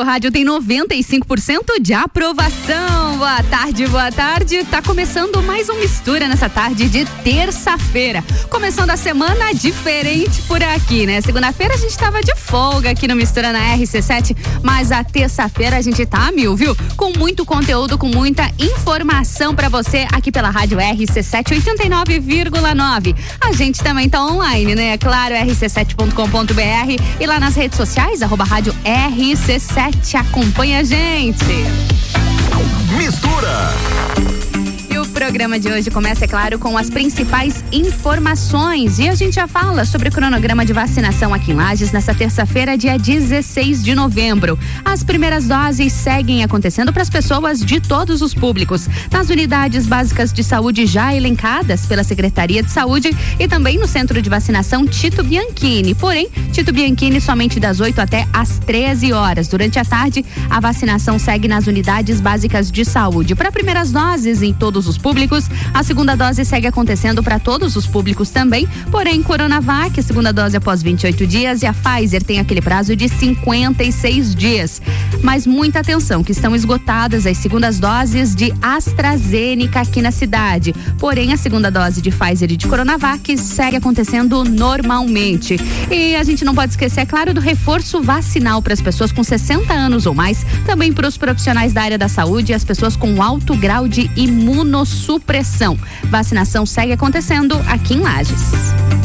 seu rádio tem 95% de aprovação. Boa tarde, boa tarde. Tá começando mais um Mistura nessa tarde de terça-feira. Começando a semana diferente por aqui, né? Segunda-feira a gente tava de folga aqui no Mistura na RC7, mas a terça-feira a gente tá mil, viu? Com muito conteúdo, com muita informação para você aqui pela rádio RC7 89,9. A gente também tá online, né? Claro, rc7.com.br e lá nas redes sociais, arroba rádio RC7. Acompanha a gente. Mistura programa de hoje começa, é claro, com as principais informações. E a gente já fala sobre o cronograma de vacinação aqui em Lages nessa terça-feira, dia 16 de novembro. As primeiras doses seguem acontecendo para as pessoas de todos os públicos, nas unidades básicas de saúde já elencadas pela Secretaria de Saúde e também no centro de vacinação Tito Bianchini. Porém, Tito Bianchini somente das 8 até às 13 horas. Durante a tarde, a vacinação segue nas unidades básicas de saúde. Para primeiras doses em todos os públicos, públicos. A segunda dose segue acontecendo para todos os públicos também, porém Coronavac, a segunda dose após 28 dias e a Pfizer tem aquele prazo de 56 dias. Mas muita atenção que estão esgotadas as segundas doses de AstraZeneca aqui na cidade. Porém, a segunda dose de Pfizer e de Coronavac segue acontecendo normalmente. E a gente não pode esquecer, é claro, do reforço vacinal para as pessoas com 60 anos ou mais, também para os profissionais da área da saúde e as pessoas com alto grau de imunossupressão supressão. Vacinação segue acontecendo aqui em Lages.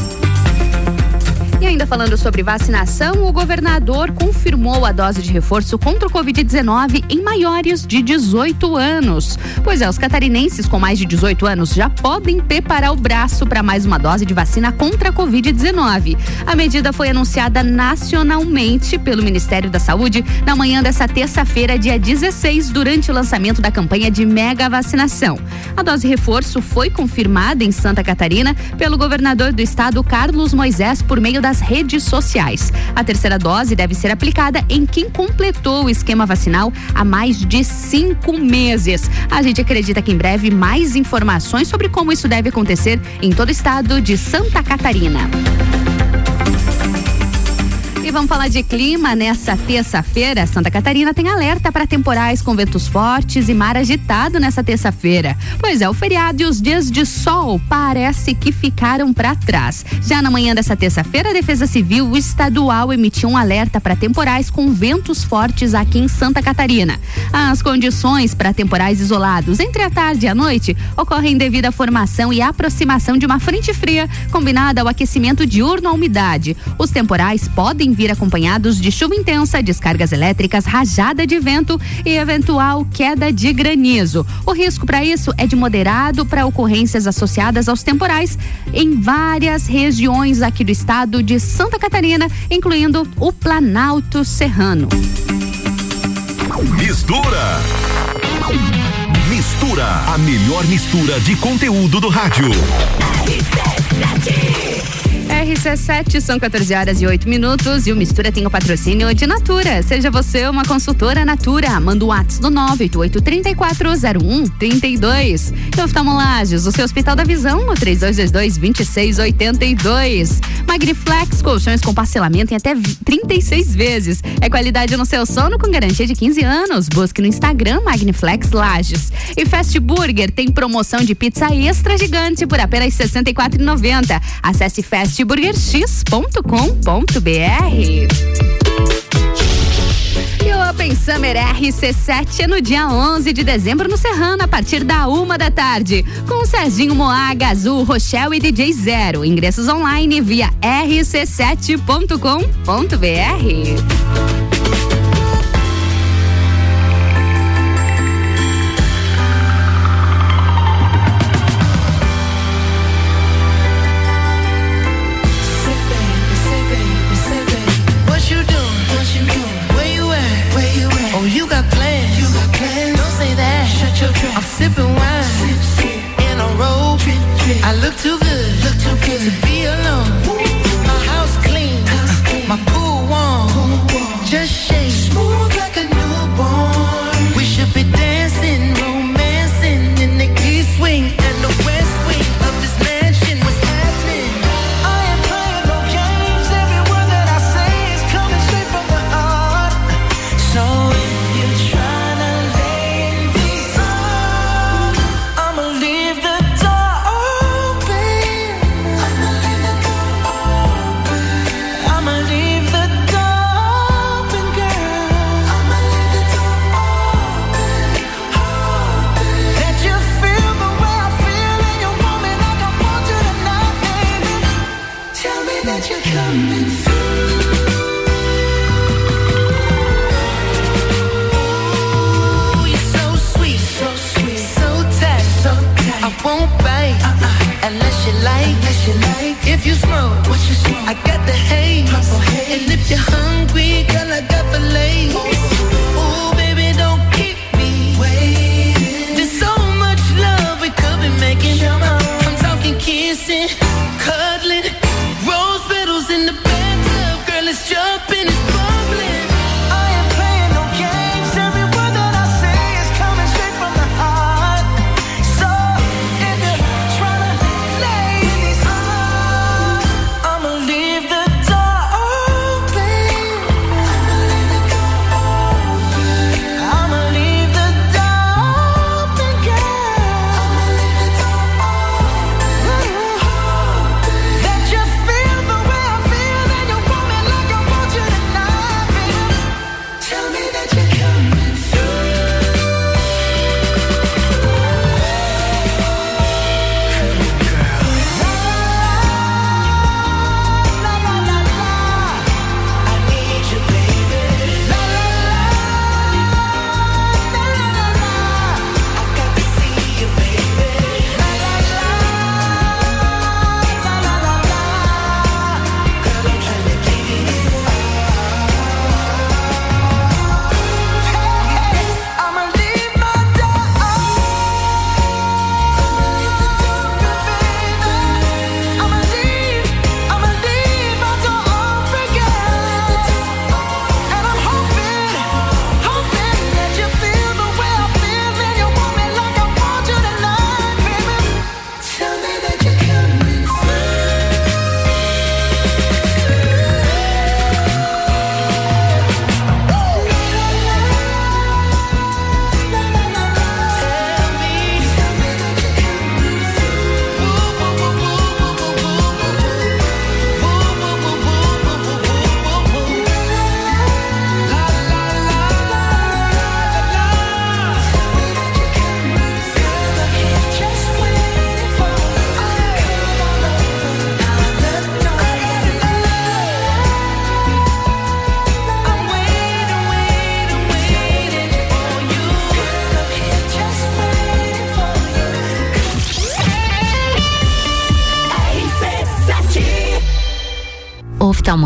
E ainda falando sobre vacinação, o governador confirmou a dose de reforço contra o Covid-19 em maiores de 18 anos. Pois é, os catarinenses com mais de 18 anos já podem preparar o braço para mais uma dose de vacina contra a Covid-19. A medida foi anunciada nacionalmente pelo Ministério da Saúde na manhã dessa terça-feira, dia 16, durante o lançamento da campanha de mega vacinação. A dose reforço foi confirmada em Santa Catarina pelo governador do estado, Carlos Moisés, por meio das redes sociais. A terceira dose deve ser aplicada em quem completou o esquema vacinal há mais de cinco meses. A gente acredita que em breve mais informações sobre como isso deve acontecer em todo o estado de Santa Catarina. E vamos falar de clima nessa terça-feira. Santa Catarina tem alerta para temporais com ventos fortes e mar agitado nessa terça-feira. Pois é, o feriado e os dias de sol parece que ficaram para trás. Já na manhã dessa terça-feira, a Defesa Civil Estadual emitiu um alerta para temporais com ventos fortes aqui em Santa Catarina. As condições para temporais isolados entre a tarde e a noite ocorrem devido à formação e aproximação de uma frente fria combinada ao aquecimento diurno à umidade. Os temporais podem vir acompanhados de chuva intensa, descargas elétricas, rajada de vento e eventual queda de granizo. O risco para isso é de moderado para ocorrências associadas aos temporais em várias regiões aqui do estado de Santa Catarina, incluindo o Planalto Serrano. Mistura. Mistura, a melhor mistura de conteúdo do rádio. RC7, são 14 horas e 8 minutos e o Mistura tem o patrocínio de Natura. Seja você uma consultora Natura. Manda o WhatsApp do 988340132. E oftalmolages, o seu Hospital da Visão no 3222-2682. Magniflex, colchões com parcelamento em até 36 vezes. É qualidade no seu sono com garantia de 15 anos. Busque no Instagram Magniflex Lages. E Fast Burger tem promoção de pizza extra gigante por apenas R$ 64,90. Acesse Fast fastburgerx.com.br. E o Open Summer RC7 é no dia 11 de dezembro no Serrano, a partir da uma da tarde. Com Serginho Moaga, Azul, Rochelle e DJ Zero. Ingressos online via rc7.com.br.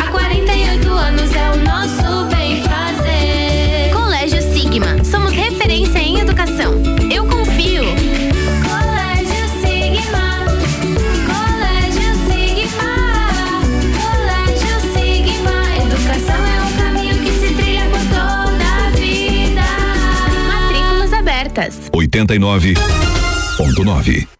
Há 48 anos é o nosso bem fazer. Colégio Sigma. Somos referência em educação. Eu confio. Colégio Sigma. Colégio Sigma. Colégio Sigma. Educação é um caminho que se trilha por toda a vida. Matrículas abertas. 89.9.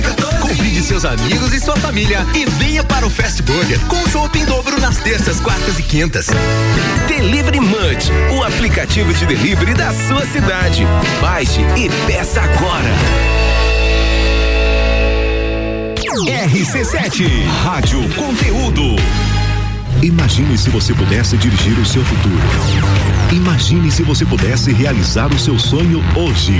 Convide seus amigos e sua família e venha para o Fast Burger com chopp em dobro nas terças, quartas e quintas. Delivery Munch, o aplicativo de delivery da sua cidade. Baixe e peça agora. RC7, Rádio Conteúdo. Imagine se você pudesse dirigir o seu futuro. Imagine se você pudesse realizar o seu sonho hoje.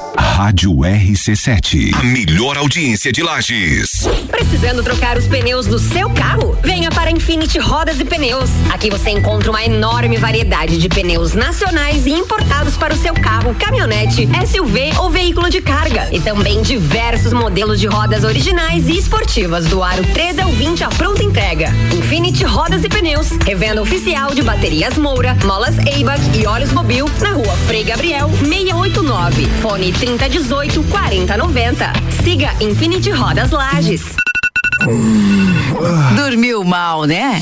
Rádio RC7, a melhor audiência de Lages. Precisando trocar os pneus do seu carro? Venha para Infinity Rodas e Pneus. Aqui você encontra uma enorme variedade de pneus nacionais e importados para o seu carro, caminhonete, SUV ou veículo de carga. E também diversos modelos de rodas originais e esportivas do aro 13 ao 20 à pronta entrega. Infinity Rodas e Pneus, revenda oficial de baterias Moura, molas Eibach e óleos Mobil na rua Frei Gabriel 689. Fone 3018 4090. Siga Infinity Rodas Lages. Dormiu mal, né?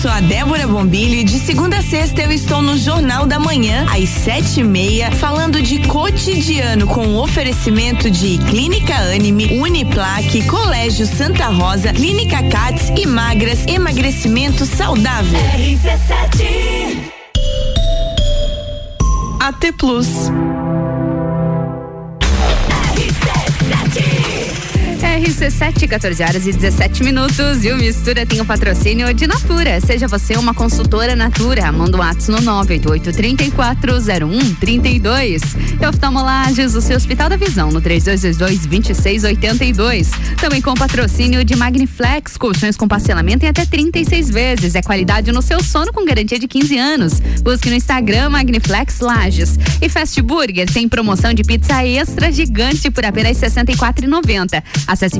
Sou a Débora Bombilho e de segunda a sexta eu estou no Jornal da Manhã, às sete e meia, falando de cotidiano com oferecimento de Clínica Anime, Uniplaque, Colégio Santa Rosa, Clínica Cats e Magras, emagrecimento saudável. RC7 AT Plus. RC7, 14 horas e 17 minutos. E o Mistura tem o patrocínio de Natura. Seja você uma consultora Natura. Manda um ato no 988-340132. E oftalmolages, o seu Hospital da Visão, no 3222-2682. Também com patrocínio de Magniflex, colchões com parcelamento em até 36 vezes. É qualidade no seu sono com garantia de 15 anos. Busque no Instagram Magniflex Lages. E Fast Burger tem promoção de pizza extra gigante por apenas R$ 64,90. Acesse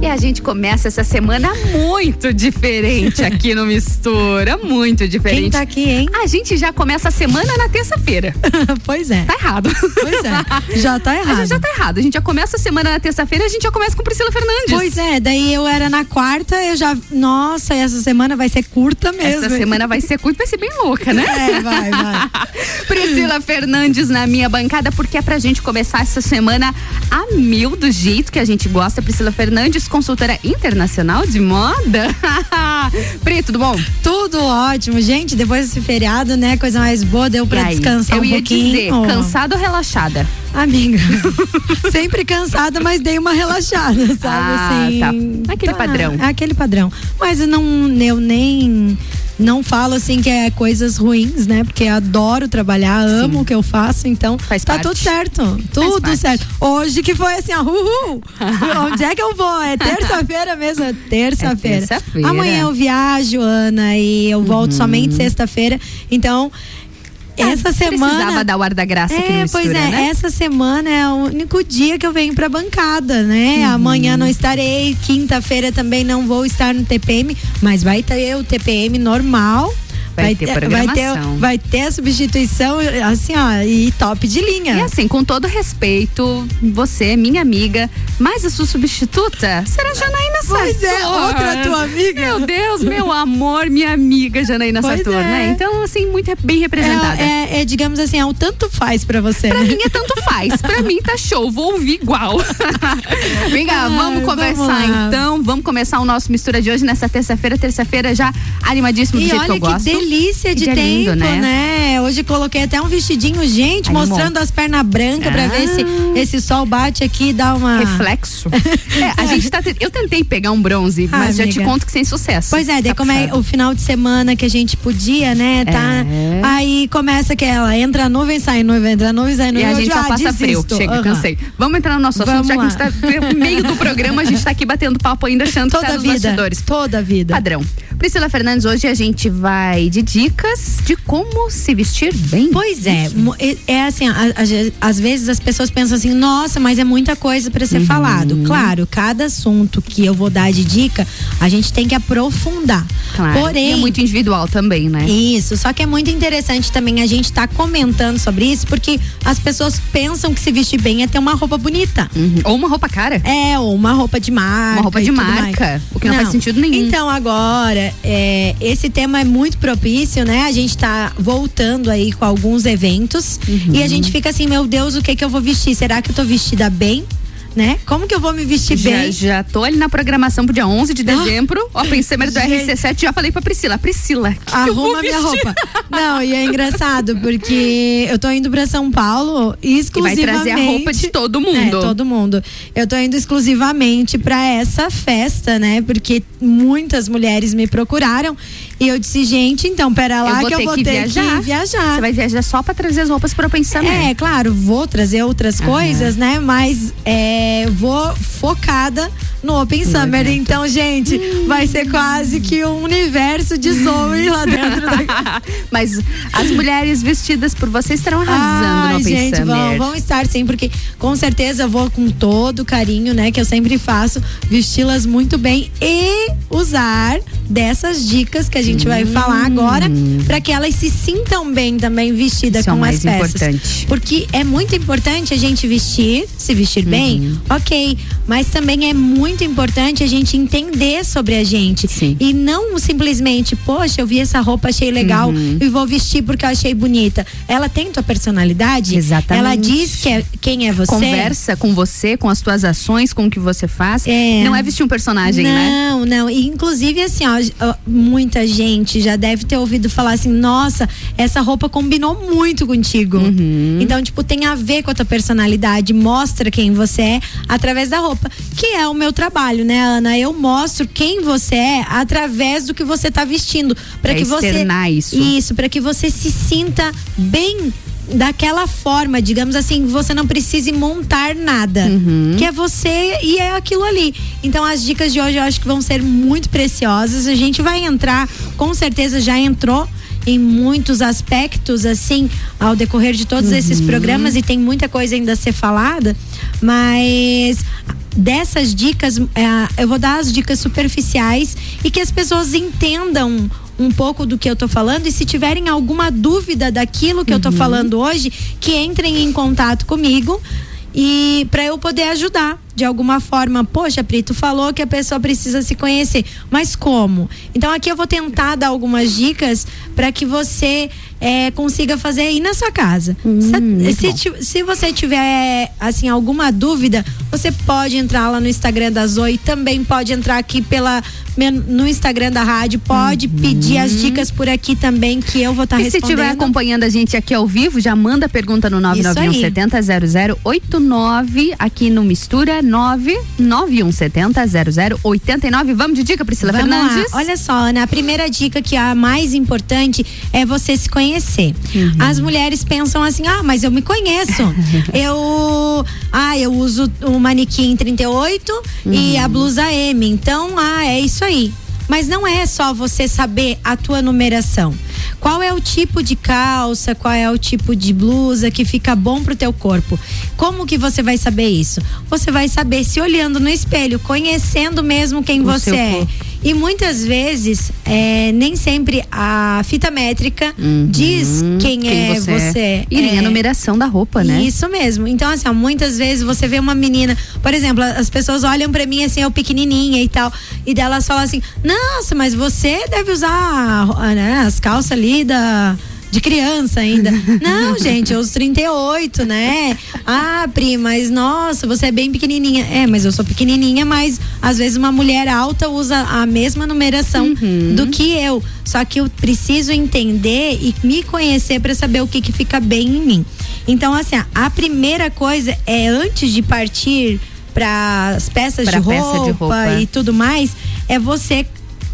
E a gente começa essa semana muito diferente aqui no Mistura. Muito diferente. Quem tá aqui, hein? A gente já começa a semana na terça-feira. pois é. Tá errado. Pois é. Já tá errado. A gente já tá errado. A gente já começa a semana na terça-feira, a gente já começa com Priscila Fernandes. Pois é, daí eu era na quarta, eu já. Nossa, essa semana vai ser curta mesmo. Essa semana vai ser curta, vai ser bem louca, né? É, vai, vai. Priscila Fernandes na minha bancada, porque é pra gente começar essa semana a mil do jeito que a gente gosta. Priscila Fernandes, consultora internacional de moda. Pri, tudo bom? Tudo ótimo. Gente, depois desse feriado, né? Coisa mais boa, deu pra descansar eu um ia pouquinho. dizer, cansada ou relaxada? Amiga, sempre cansada, mas dei uma relaxada, sabe? Ah, assim, tá. Aquele padrão. Aquele padrão. Mas eu não, eu nem não falo assim que é coisas ruins, né? Porque adoro trabalhar, amo o que eu faço, então Faz tá parte. tudo certo. Tudo certo. Hoje que foi assim, ó, uhul. Onde é que eu vou? É terça-feira mesmo, é terça-feira. É terça-feira. Amanhã eu viajo, Ana, e eu volto Uhum. somente sexta-feira. Então, essa semana Precisava dar o ar da graça aqui no é, Mistura, pois é, né? essa semana é o único dia que eu venho pra bancada, né? Uhum. Amanhã não estarei, quinta-feira também não vou estar no TPM, mas vai ter o TPM normal. Vai ter vai ter, programação. vai ter a substituição, assim, ó, e top de linha. E assim, com todo respeito, você é minha amiga, mas a sua substituta será Janaína Pois é, Sartor. outra tua amiga. Meu Deus, meu amor, minha amiga Janaína Pois Sartor, é. né? Então, assim, muito re- bem representada. É, é, é, digamos assim, é o tanto faz pra você. Pra né? mim é tanto faz. Pra mim tá show, vou ouvir igual. Vem cá, vamos vamos conversar lá. então. Vamos começar o nosso mistura de hoje nessa terça-feira. Terça-feira já animadíssimo do E jeito que eu que gosto. Delícia de Que tempo, lindo, né? né? Hoje coloquei até um vestidinho, gente, Animou. mostrando as pernas brancas pra ver se esse sol bate aqui e dá uma. Reflexo. É, a gente tá. Eu tentei pegar um bronze, Ah, mas já te amiga. conto que sem sucesso. Pois é, daí Tá como é o final de semana que a gente podia, né, tá? É. Aí começa aquela, entra a nuvem, sai nuvem, entra a nuvem, sai E nuvem. a eu gente só ah, passa frio. desisto. Chega, Aham. cansei. Vamos entrar no nosso assunto, Vamos já que a lá. gente tá no meio do programa, a gente tá aqui batendo papo ainda achando Toda que tá a nos vida, bastidores. toda a vida. Padrão. Priscila Fernandes, hoje a gente vai de dicas de como se vestir bem. Pois é, é, assim, às vezes as pessoas pensam assim, nossa, mas é muita coisa para ser uhum. falado. Claro, cada assunto que eu vou dar de dica, a gente tem que aprofundar. Claro. Porém, e é muito individual também, né? Isso, só que é muito interessante também a gente estar tá comentando sobre isso, porque as pessoas pensam que se vestir bem é ter uma roupa bonita. Uhum. Ou uma roupa cara. É, ou uma roupa de marca. Uma roupa de marca, mais. o que não, não, faz sentido nenhum. Então agora, é, esse tema é muito propício, né? A gente tá voltando aí com alguns eventos uhum. e a gente fica assim, meu Deus, o que que eu vou vestir? Será que eu tô vestida bem? né? Como que eu vou me vestir já, bem? Já tô ali na programação pro dia 11 de ah, dezembro. Ó, oh, pensei do RC7, já falei pra Priscila. Priscila, que arruma que minha roupa. Não, e é engraçado porque eu tô indo pra São Paulo exclusivamente. E vai trazer a roupa de todo mundo. É, todo mundo. Eu tô indo exclusivamente pra essa festa, né? Porque muitas mulheres me procuraram e eu disse, gente, então, pera lá eu que eu vou que ter viajar. que viajar. Você vai viajar só pra trazer as roupas pra eu pensar É, claro, vou trazer outras uhum. coisas, né? Mas é, vou focada no Open no Summer. Evento. Então, gente, hum. vai ser quase que um universo de Zoe lá dentro da... Mas as mulheres vestidas por você estarão arrasando no Open gente, Summer. Vão, vão estar sim, porque com certeza eu vou com todo o carinho, né? Que eu sempre faço, vesti-las muito bem e usar dessas dicas que a gente hum. vai falar agora para que elas se sintam bem também vestidas Isso é com é as peças. Importante. Porque é muito importante a gente vestir, se vestir uhum. bem, ok. Mas também é muito importante a gente entender sobre a gente. Sim. E não simplesmente, poxa, eu vi essa roupa, achei legal uhum. e vou vestir porque eu achei bonita. Ela tem tua personalidade? Exatamente. Ela diz que é, quem é você. Conversa com você, com as tuas ações, com o que você faz. É. Não é vestir um personagem, não, né? Não, não. E inclusive, assim, ó, muita gente já deve ter ouvido falar assim: nossa, essa roupa combinou muito contigo. Uhum. Então, tipo, tem a ver com a tua personalidade, mostra quem você é através da roupa, que é o meu trabalho, né, Ana? Eu mostro quem você é através do que você tá vestindo, para é que você isso. Isso, para que você se sinta bem daquela forma, digamos assim, você não precise montar nada. Uhum. Que é você e é aquilo ali. Então as dicas de hoje eu acho que vão ser muito preciosas. A gente vai entrar, com certeza já entrou em muitos aspectos, assim, ao decorrer de todos uhum. esses programas e tem muita coisa ainda a ser falada, mas dessas dicas, é, eu vou dar as dicas superficiais e que as pessoas entendam um pouco do que eu tô falando e se tiverem alguma dúvida daquilo que uhum. eu tô uhum. falando hoje, que entrem em contato comigo e para eu poder ajudar de alguma forma. Poxa, Pri, tu falou que a pessoa precisa se conhecer, mas como? Então aqui eu vou tentar dar algumas dicas para que você é, consiga fazer aí na sua casa. Hum, se, se, se, você tiver assim alguma dúvida, você pode entrar lá no Instagram da Zoe, também pode entrar aqui pela no Instagram da rádio, pode uhum. pedir as dicas por aqui também que eu vou estar tá respondendo. E se estiver acompanhando a gente aqui ao vivo, já manda pergunta no 991700089 aqui no Mistura 991700089. Vamos de dica, Priscila Vamos Fernandes? Lá. Olha só, Ana, a primeira dica que é a mais importante é você se conhecer. Uhum. As mulheres pensam assim: ah, mas eu me conheço. eu. Ah, eu uso o manequim 38 uhum. e a blusa M. Então, ah, é isso aí. Mas não é só você saber a tua numeração. Qual é o tipo de calça, qual é o tipo de blusa que fica bom pro teu corpo? Como que você vai saber isso? Você vai saber se olhando no espelho, conhecendo mesmo quem o você é. Corpo. E muitas vezes, é, nem sempre a fita métrica uhum. diz quem, quem é você. você. É. E nem a numeração da roupa, né? Isso mesmo. Então, assim, ó, muitas vezes você vê uma menina, por exemplo, as pessoas olham para mim assim, eu pequenininha e tal, e delas falam assim: Nossa, mas você deve usar né, as calças ali da de criança ainda. Não, gente, eu uso 38, né? Ah, Pri, mas nossa, você é bem pequenininha. É, mas eu sou pequenininha, mas às vezes uma mulher alta usa a mesma numeração uhum. do que eu. Só que eu preciso entender e me conhecer para saber o que que fica bem em mim. Então, assim, a primeira coisa é antes de partir para as peças de roupa, de roupa e tudo mais, é você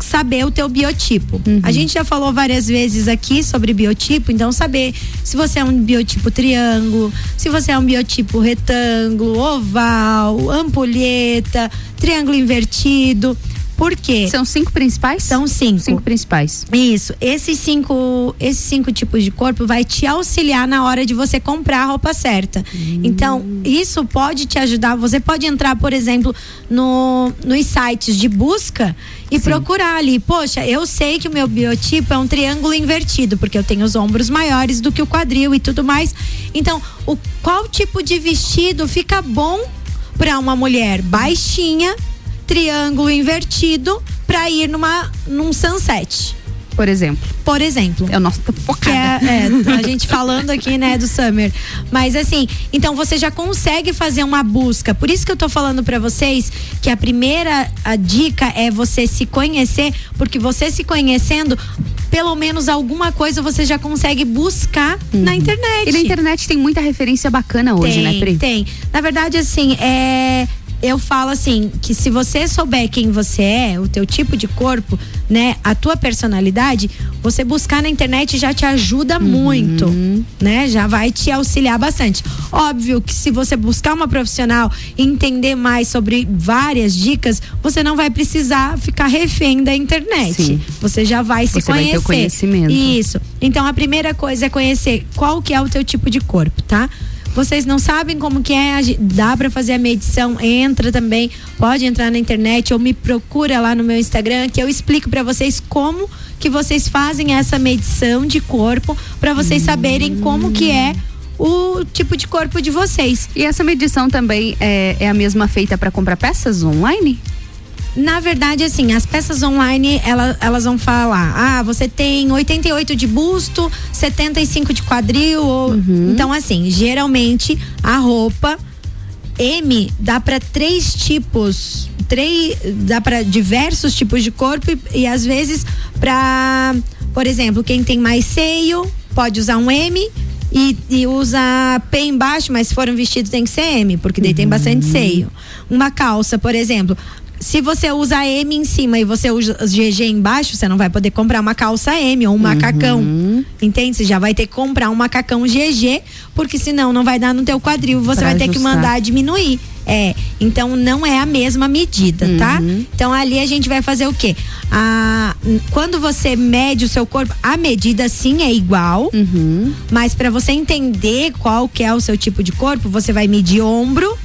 saber o teu biotipo. Uhum. A gente já falou várias vezes aqui sobre biotipo, então saber se você é um biotipo triângulo, se você é um biotipo retângulo, oval, ampulheta, triângulo invertido Por quê? São cinco principais? São cinco. Cinco principais. Isso. Esses cinco, esses cinco tipos de corpo vai te auxiliar na hora de você comprar a roupa certa. Hum. Então, isso pode te ajudar. Você pode entrar, por exemplo, no, nos sites de busca e Sim. procurar ali. Poxa, eu sei que o meu biotipo é um triângulo invertido, porque eu tenho os ombros maiores do que o quadril e tudo mais. Então, o, qual tipo de vestido fica bom para uma mulher baixinha, triângulo invertido, para ir numa num sunset? Por exemplo. Por exemplo. É o nosso focada. É, é, a gente falando aqui, né, do Summer. Mas assim, então você já consegue fazer uma busca. Por isso que eu tô falando para vocês que a primeira a dica é você se conhecer, porque você se conhecendo, pelo menos alguma coisa você já consegue buscar uhum. na internet. E na internet tem muita referência bacana hoje, tem, né, Pri? Tem. Na verdade, assim, é eu falo assim, que se você souber quem você é, o teu tipo de corpo, né, a tua personalidade, você buscar na internet já te ajuda uhum. muito, né? Já vai te auxiliar bastante. Óbvio que se você buscar uma profissional e entender mais sobre várias dicas, você não vai precisar ficar refém da internet. Sim. Você já vai se você conhecer. Vai ter o conhecimento. Isso. Então a primeira coisa é conhecer qual que é o teu tipo de corpo, tá? Vocês não sabem como que é, dá para fazer a medição, entra também, pode entrar na internet ou me procura lá no meu Instagram que eu explico para vocês como que vocês fazem essa medição de corpo para vocês saberem como que é o tipo de corpo de vocês. E essa medição também é, é a mesma feita para comprar peças online? Na verdade, assim, as peças online, elas, elas vão falar, ah, você tem 88 de busto, 75 de quadril, ou, uhum. então assim, geralmente a roupa M dá para três tipos, três, dá para diversos tipos de corpo e, e às vezes para, por exemplo, quem tem mais seio pode usar um M e, e, usa P embaixo, mas se for um vestido tem que ser M, porque daí uhum. tem bastante seio. Uma calça, por exemplo, se você usa M em cima e você usa GG embaixo, você não vai poder comprar uma calça M ou um macacão. Uhum. Entende? Você já vai ter que comprar um macacão GG, porque senão não vai dar no teu quadril, você pra vai ajustar. ter que mandar diminuir. É, então não é a mesma medida, tá? uhum. tá? Então ali a gente vai fazer o quê? A, quando você mede o seu corpo, a medida sim é igual, uhum. mas para você entender qual que é o seu tipo de corpo, você vai medir ombro,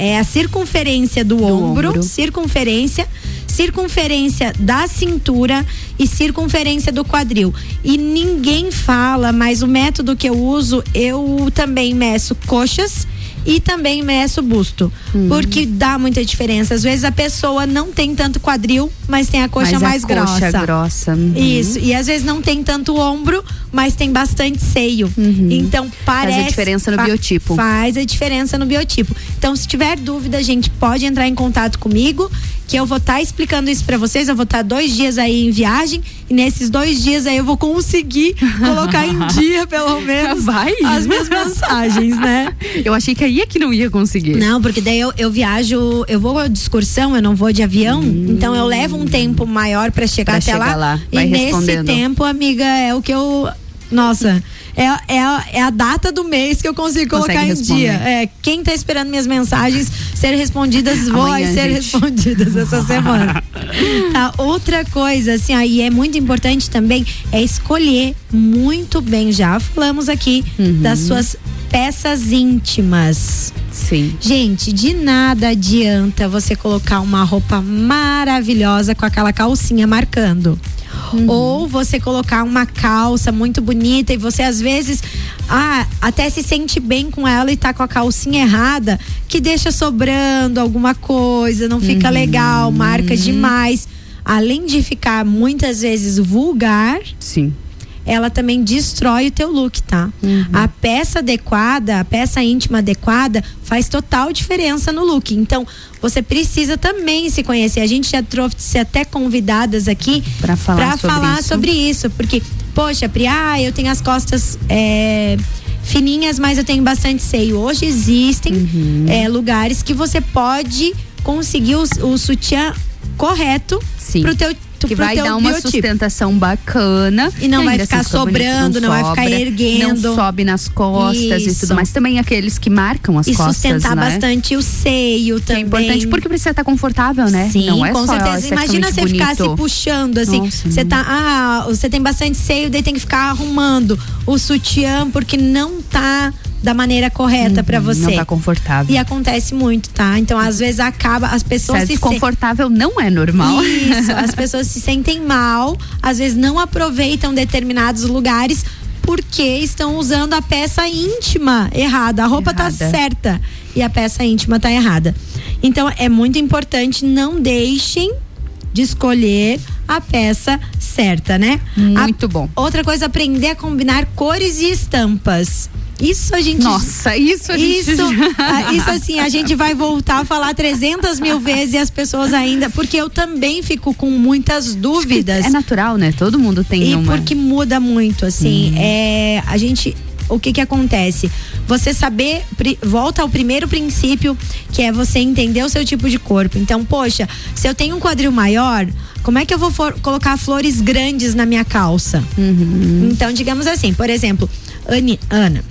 é a circunferência do, do ombro, ombro, circunferência, circunferência da cintura e circunferência do quadril. E ninguém fala, mas o método que eu uso, eu também meço coxas e também meço o busto. Hum. Porque dá muita diferença. Às vezes a pessoa não tem tanto quadril, mas tem a coxa mas mais a grossa. Coxa grossa. Uhum. Isso. E às vezes não tem tanto ombro, mas tem bastante seio. Uhum. Então parece. Faz a diferença no fa biotipo. Faz a diferença no biotipo. Então, se tiver dúvida, gente, pode entrar em contato comigo que eu vou estar tá explicando isso para vocês. Eu vou estar tá dois dias aí em viagem e nesses dois dias aí eu vou conseguir colocar em dia, pelo menos, Vai. as minhas mensagens, né? Eu achei que aí é que não ia conseguir. Não, porque daí eu, eu viajo, eu vou de excursão, eu não vou de avião, hum. então eu levo um tempo maior para chegar pra até chegar lá. lá. e nesse tempo, amiga, é o que eu. Nossa é, é, a, é a data do mês que eu consigo Consegue colocar responder. em dia. É, quem tá esperando minhas mensagens ser respondidas, vão ser gente. respondidas essa semana. tá, outra coisa, assim, aí é muito importante também, é escolher muito bem, já falamos aqui, uhum. das suas peças íntimas. Sim. Gente, de nada adianta você colocar uma roupa maravilhosa com aquela calcinha marcando. Uhum. Ou você colocar uma calça muito bonita e você às vezes ah, até se sente bem com ela e tá com a calcinha errada, que deixa sobrando alguma coisa, não fica uhum. legal, marca demais. Além de ficar muitas vezes vulgar. Sim ela também destrói o teu look, tá? Uhum. A peça adequada, a peça íntima adequada faz total diferença no look. Então, você precisa também se conhecer. A gente já trouxe até convidadas aqui para falar, pra sobre, falar isso. sobre isso, porque poxa, Pri, ah, eu tenho as costas é, fininhas, mas eu tenho bastante seio. Hoje existem uhum. é, lugares que você pode conseguir o, o sutiã correto Sim. pro teu perfeito que vai dar uma biotipo. sustentação bacana. E não vai ficar assim bonito, sobrando, não vai ficar sobra, erguendo. Não sobe nas costas e Isso. tudo mais. Também aqueles que marcam as e costas, sustentar né? bastante o seio Que é também. importante porque precisa estar confortável, né? Sim, não é com só certeza. Imagina você esteticamente ficar se bonito. puxando assim. Nossa, Você não. tá, ah, você tem bastante seio, daí tem que ficar arrumando o sutiã porque não tá da maneira correta pra você. Uhum, Não tá confortável. E acontece muito, tá? Então, às vezes acaba as pessoas se desconfortável não é normal. Isso, as pessoas se sentem mal, às vezes não aproveitam determinados lugares porque estão usando a peça íntima errada. A roupa tá Errada. certa e a peça íntima tá errada. Então é muito importante não deixem de escolher a peça certa, né? Muito A- bom. Outra coisa, aprender a combinar cores e estampas. Isso a gente. Nossa, isso a gente Isso, isso assim, a gente vai voltar a falar 300 mil vezes e as pessoas ainda. Porque eu também fico com muitas dúvidas. É natural, né? Todo mundo tem E uma. porque muda muito, assim. É, a gente. O que que acontece? Você saber, volta ao primeiro princípio, que é você entender o seu tipo de corpo. Então, poxa, se eu tenho um quadril maior, como é que eu vou for- colocar flores grandes na minha calça? Então, digamos assim, por exemplo, Ani- Ana,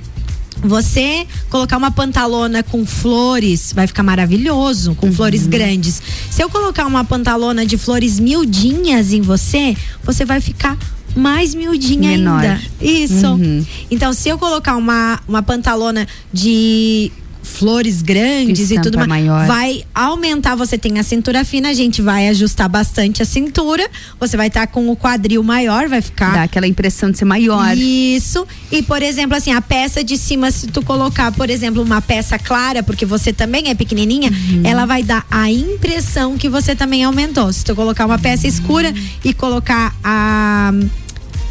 você colocar uma pantalona com flores vai ficar maravilhoso, com flores Uhum. grandes. Se eu colocar uma pantalona de flores miudinhas em você, você vai ficar mais miudinha Menor. ainda. Isso. Uhum. Então, se eu colocar uma, uma pantalona de flores grandes e tudo mais, maior. vai aumentar. Você tem a cintura fina, a gente vai ajustar bastante a cintura. Você vai estar com o quadril maior, vai ficar Dá aquela impressão de ser maior. isso. E, por exemplo, assim, a peça de cima, se tu colocar, por exemplo, uma peça clara, porque você também é pequenininha, Uhum. ela vai dar a impressão que você também aumentou. Se tu colocar uma peça escura e colocar a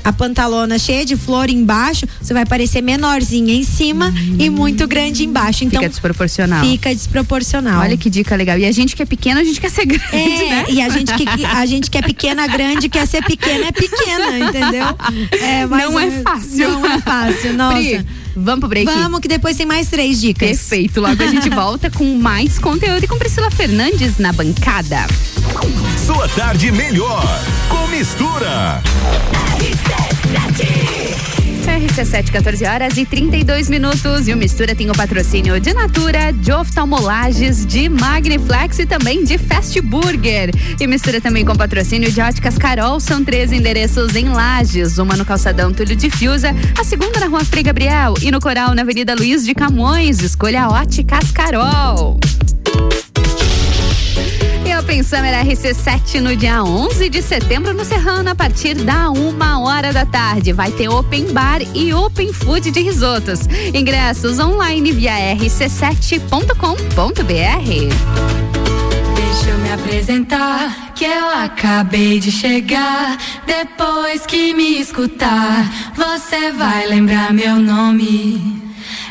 a pantalona cheia de flor embaixo, você vai parecer menorzinha em cima e muito grande embaixo. Então Fica desproporcional. fica desproporcional. Olha que dica legal. E a gente que é pequeno, a gente quer ser grande, É, né? e a gente, que, a gente que é pequena, grande, quer ser pequena, é pequena, entendeu? É, Não é menos- fácil. Não é fácil, nossa. Pri, vamos pro break? Vamos, que depois tem mais três dicas. Perfeito. Logo a gente volta com mais conteúdo e com Priscila Fernandes na bancada. Sua tarde melhor com mistura. RC7, 14 horas e 32 minutos. E o Mistura tem o patrocínio de Natura, de Oftalmolages, de Magniflex e também de Fast Burger. E Mistura também com patrocínio de Óticas Carol. São três endereços em Lages: uma no Calçadão Túlio de Fiuza, a segunda na Rua Frei Gabriel e no Coral na Avenida Luiz de Camões. Escolha Óticas Carol. Open Summer RC7 no dia 11 de setembro no Serrano, a partir da uma hora da tarde. Vai ter Open Bar e Open Food de risotos. Ingressos online via rc7.com.br. Deixa eu me apresentar, que eu acabei de chegar. Depois que me escutar, você vai lembrar meu nome.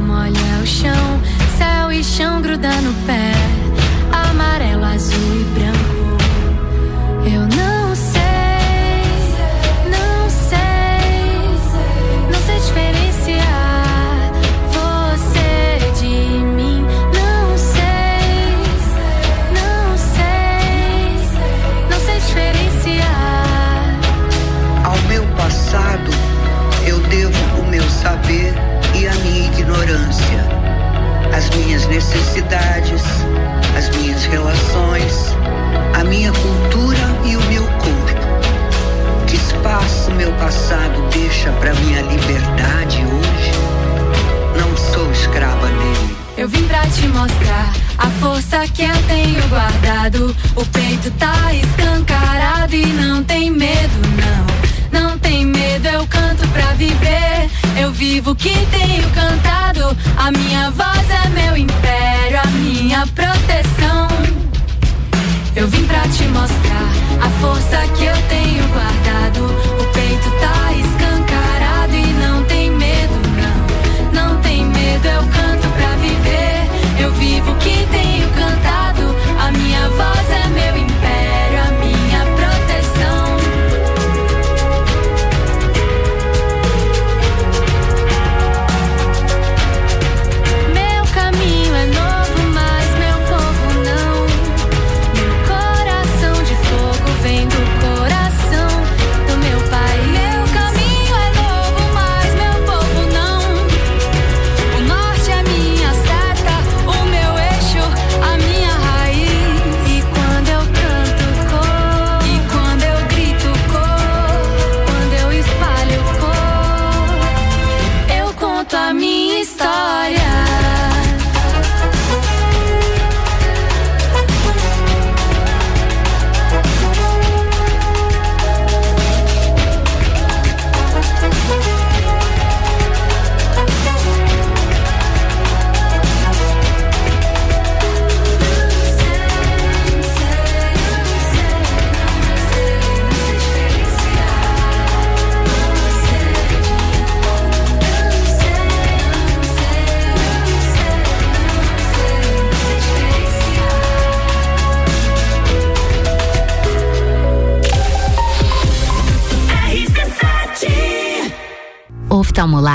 molha o chão, céu e chão gruda no pé,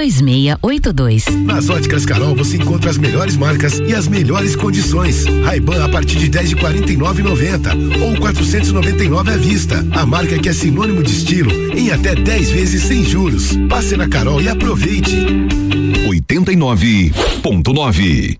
2682. Nas óticas Carol você encontra as melhores marcas e as melhores condições. Ray-Ban a partir de 10 de 49,90 ou 499 à vista. A marca que é sinônimo de estilo em até 10 vezes sem juros. Passe na Carol e aproveite. 89.9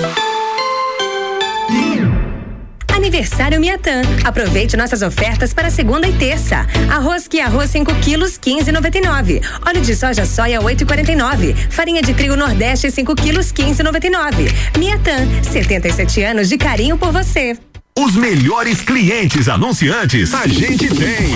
Aniversário Miatã. Aproveite nossas ofertas para segunda e terça. Arroz que arroz 5 quilos 15,99. Óleo de soja soia 8,49. Farinha de trigo Nordeste 5 quilos 15,99. Miatã, 77 anos de carinho por você. Os melhores clientes anunciantes a gente tem.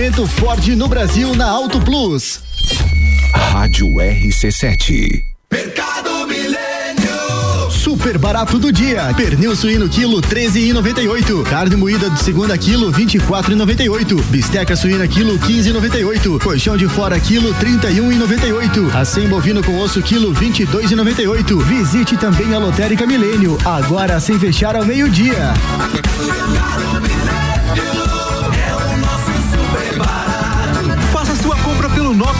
Ford no Brasil na Auto Plus. Rádio RC7. Mercado Milênio. Super barato do dia. Pernil suíno quilo 13,98. Carne moída de segunda quilo 24,98. Bisteca suína quilo 15,98. Colchão de fora quilo 31,98. Acém bovino com osso quilo 22,98. Visite também a Lotérica Milênio. Agora sem fechar ao meio-dia. Faça sua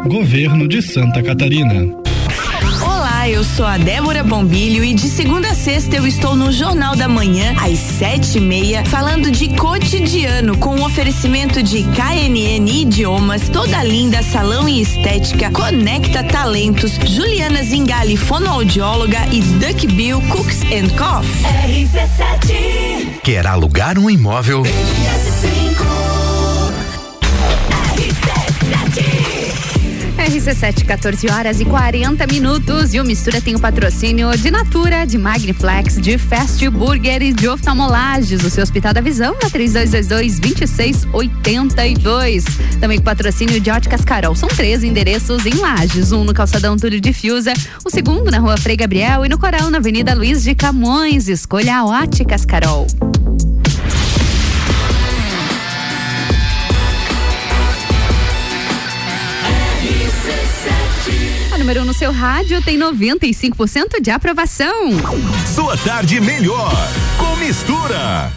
Governo de Santa Catarina. Olá, eu sou a Débora Bombilho e de segunda a sexta eu estou no Jornal da Manhã, às sete e meia, falando de cotidiano, com um oferecimento de KNN Idiomas, Toda Linda Salão e Estética, Conecta Talentos, Juliana Zingali, fonoaudióloga e Duck Bill Cooks and Coffee. RC7 Quer alugar um imóvel? RC7, 14 horas e 40 minutos. E o Mistura tem o patrocínio de Natura, de Magniflex, de Fast Burger e de Oftalmolages. O seu Hospital da Visão na 3222-2682. Também com patrocínio de Óticas Carol. São três endereços em Lages: um no Calçadão Túlio de Fiuza, o segundo na Rua Frei Gabriel e no Coral na Avenida Luiz de Camões. Escolha a Óticas Carol. Número um no seu rádio tem 95% de aprovação. Sua tarde melhor com mistura.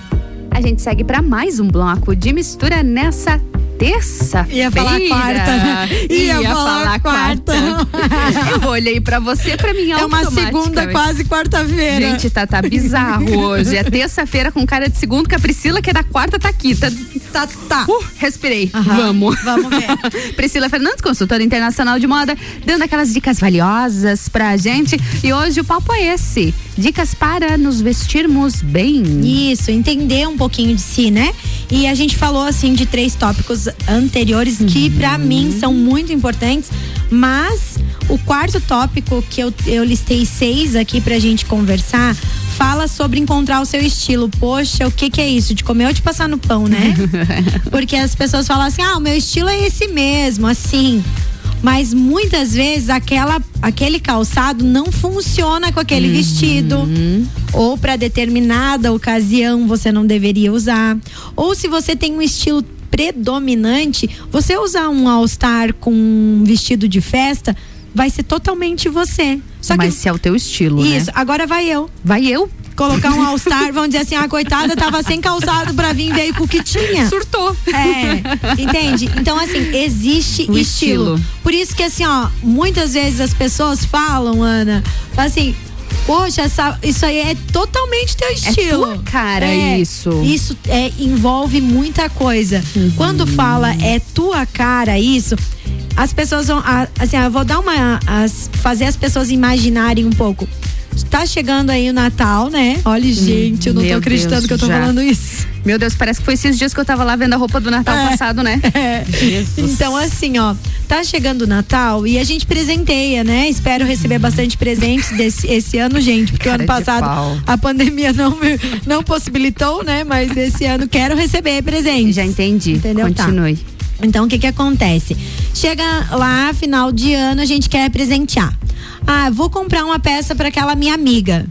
A gente segue para mais um bloco de mistura nessa terça-feira. Ia falar quarta, né? Ia falar quarta. Eu olhei pra você, pra mim É uma segunda, quase quarta-feira. Gente, tá, tá bizarro hoje. É terça-feira com cara de segunda, que a Priscila, que é da quarta, tá aqui. Tá, tá, tá. Uh, respirei. Vamos. Vamos ver. Priscila Fernandes, consultora internacional de moda, dando aquelas dicas valiosas pra gente. E hoje o papo é esse. Dicas para nos vestirmos bem. Isso, entender um pouquinho de si, né? E a gente falou assim de três tópicos anteriores que pra mim são muito importantes, mas o quarto tópico que eu, eu listei seis aqui pra gente conversar fala sobre encontrar o seu estilo. Poxa, o que que é isso? De comer ou de passar no pão, né? Porque as pessoas falam assim: "Ah, o meu estilo é esse mesmo", assim. Mas muitas vezes aquela, aquele calçado não funciona com aquele vestido. Ou para determinada ocasião você não deveria usar. Ou se você tem um estilo predominante, você usar um all-star com um vestido de festa vai ser totalmente você. Só Mas se é o teu estilo, né? Isso, agora vai eu. Vai eu? Colocar um all-star, vamos dizer assim, a coitada tava sem calçado pra vir, veio com o que tinha. Surtou. É, entende? Então, assim, existe estilo. estilo. Por isso que, assim, ó, muitas vezes as pessoas falam, Ana, assim, poxa, essa, isso aí é totalmente teu estilo. tua cara É, isso. Isso é, envolve muita coisa. Quando fala é tua cara isso, as pessoas vão, assim, eu vou dar uma, as- fazer as pessoas imaginarem um pouco. Tá chegando aí o Natal, né? Olha, gente, eu não tô Meu acreditando Deus, que eu tô já. falando isso. Meu Deus, parece que foi esses dias que eu tava lá vendo a roupa do Natal É. passado, né? Então, assim, ó, tá chegando o Natal e a gente presenteia, né? Espero receber bastante presentes desse esse ano, gente, porque o ano Cara de passado a pandemia não não possibilitou, né? Mas esse ano quero receber presentes. Já entendi. Entendeu? Tá. Continue. Então, o que que acontece? Chega lá, final de ano, a gente quer presentear. Ah, vou comprar uma peça para aquela minha amiga.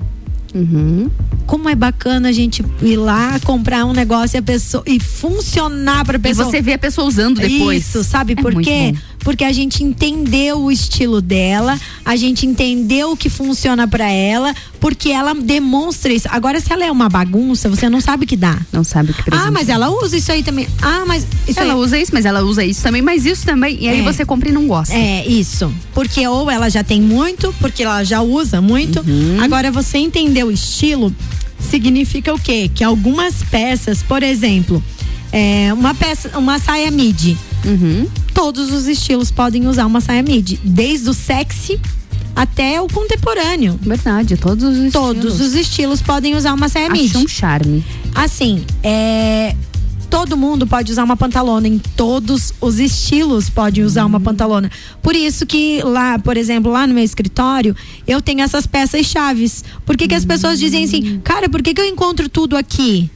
Como é bacana a gente ir lá comprar um negócio e a pessoa e funcionar para E pessoa. você vê a pessoa usando depois. Isso, sabe É por quê? Porque a gente entendeu o estilo dela, a gente entendeu o que funciona pra ela, porque ela demonstra isso. Agora, se ela é uma bagunça, você não sabe o que dá. Não sabe o que Ah, presente. mas ela usa isso aí também. Ah, mas ela aí. usa isso, mas ela usa isso também, mas isso também. E aí É. você compra e não gosta. É, isso. Porque ou ela já tem muito, porque ela já usa muito. Uhum. Agora, você entender o estilo significa o quê? Que algumas peças, por exemplo, é, uma peça, uma saia midi. Uhum. Todos os estilos podem usar uma saia midi, desde o sexy até o contemporâneo. Verdade, todos os Todos estilos. os estilos podem usar uma saia midi. Acho um charme. Assim, é. Todo mundo pode usar uma pantalona, em todos os estilos podem usar uma pantalona. Por isso que lá, por exemplo, lá no meu escritório, eu tenho essas peças chaves. Por que, que as pessoas dizem assim, cara, por que, que eu encontro tudo aqui?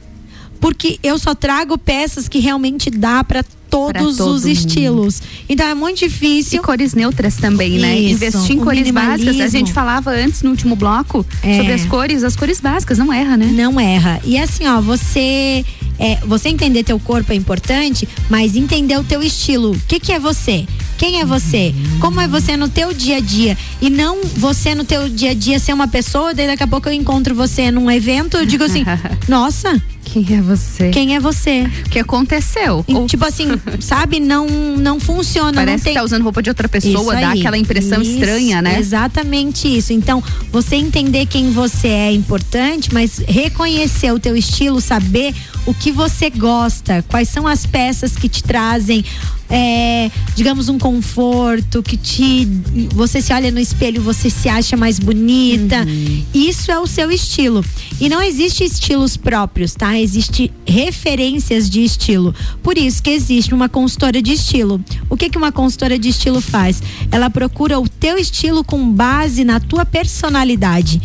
Porque eu só trago peças que realmente dá pra todos todo os mundo. estilos. Então é muito difícil. E cores neutras também, né? Isso, Investir em cores básicas. A gente falava antes no último bloco É. sobre as cores, as cores básicas, não erra, né? Não erra. E assim, ó, você. É, você entender teu corpo é importante, mas entender o teu estilo. O que, que é você? Quem é você? Como é você no teu dia a dia? E não você no teu dia a dia ser uma pessoa, daí daqui a pouco eu encontro você num evento, eu digo assim, nossa. Quem é você? Quem é você? O que aconteceu? E, Tipo assim, sabe, não, não funciona. Parece não tem... que tá usando roupa de outra pessoa, dá aquela impressão Isso, estranha, né? Exatamente isso. Então, você entender quem você é importante, mas reconhecer o teu estilo, saber o que você gosta, quais são as peças que te trazem é, digamos um conforto que te você se olha no espelho você se acha mais bonita isso é o seu estilo e não existe estilos próprios tá existe referências de estilo. Por isso que existe uma consultora de estilo. O que que uma consultora de estilo faz? Ela procura o teu estilo com base na tua personalidade.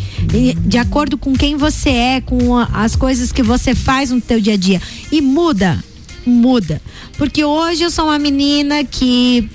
De acordo com quem você é com as coisas que você faz no teu dia a dia. E muda muda. Porque hoje eu sou uma menina que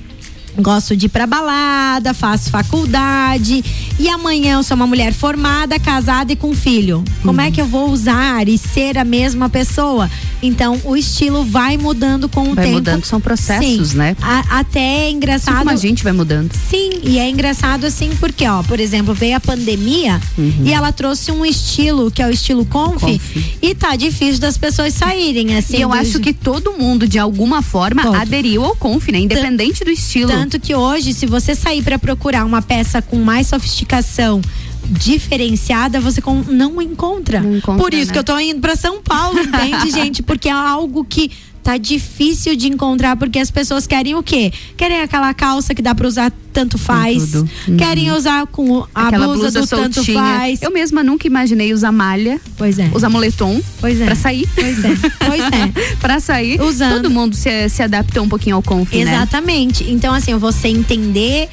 gosto de ir pra balada, faço faculdade e amanhã eu sou uma mulher formada, casada e com filho. Como é que eu vou usar e ser a mesma pessoa? Então o estilo vai mudando com o Vai tempo. mudando, são processos, Sim. né? A- até é Assim engraçado. como a gente vai mudando. Sim, e é engraçado assim porque, ó, por exemplo, veio a pandemia e ela trouxe um estilo que é o estilo conf, Uhum. Conf. e tá difícil das pessoas saírem assim. e eu do- acho que todo mundo, de alguma forma, Todo. aderiu ao Conf, né? Independente do estilo. Tanto que hoje, se você sair para procurar uma peça com mais sofisticação diferenciada, você não encontra. encontra, Por isso né? que eu tô indo para São Paulo, entende, gente? Porque é algo que tá difícil de encontrar porque as pessoas querem o quê? Querem aquela calça que dá para usar tanto faz. Uhum. Querem usar com a Aquela blusa, blusa, do tanto soltinha. faz. Eu mesma nunca imaginei usar malha. Pois é. Usar moletom. Pois é. Pra sair. Pois é. Pois é. pra sair. Usando. Todo mundo se, se adaptou um pouquinho ao Conf, né? Exatamente. Então, assim, você entender.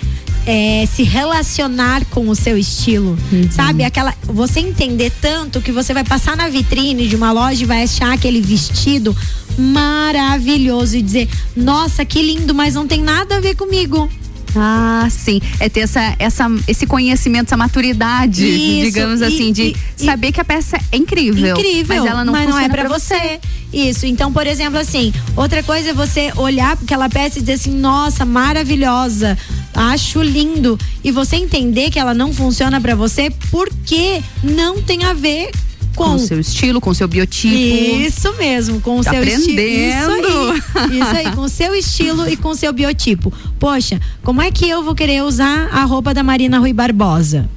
é, se relacionar com o seu estilo, Uhum. sabe? Aquela, você entender tanto que você vai passar na vitrine de uma loja e vai achar aquele vestido maravilhoso e dizer, nossa, que lindo, mas não tem nada a ver comigo. Ah, sim. É ter essa, essa, esse conhecimento, essa maturidade, Isso, digamos e- assim, de e- saber que a peça é incrível. Incrível. Mas ela não, é funciona pra você. Isso. Então, por exemplo, assim, outra coisa é você olhar para aquela peça e dizer assim, nossa, maravilhosa, acho lindo. E você entender que ela não funciona pra você porque não tem a ver com, Com o seu estilo, com o seu biotipo. Isso mesmo, com o Tá seu estilo. Isso aí, isso aí, com o seu estilo e com o seu biotipo. Poxa, como é que eu vou querer usar a roupa da Marina Rui Barbosa?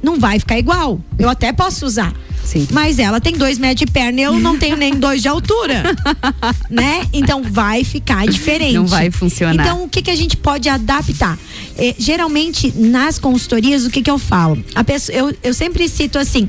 Não vai ficar igual. Eu até posso usar. Sim. Mas ela tem dois metros de perna e eu não tenho nem dois de altura. né? Então vai ficar diferente. Não vai funcionar. Então o que, que a gente pode adaptar? Eh, geralmente, nas consultorias, o que, que eu falo? A pessoa, eu, eu sempre cito assim.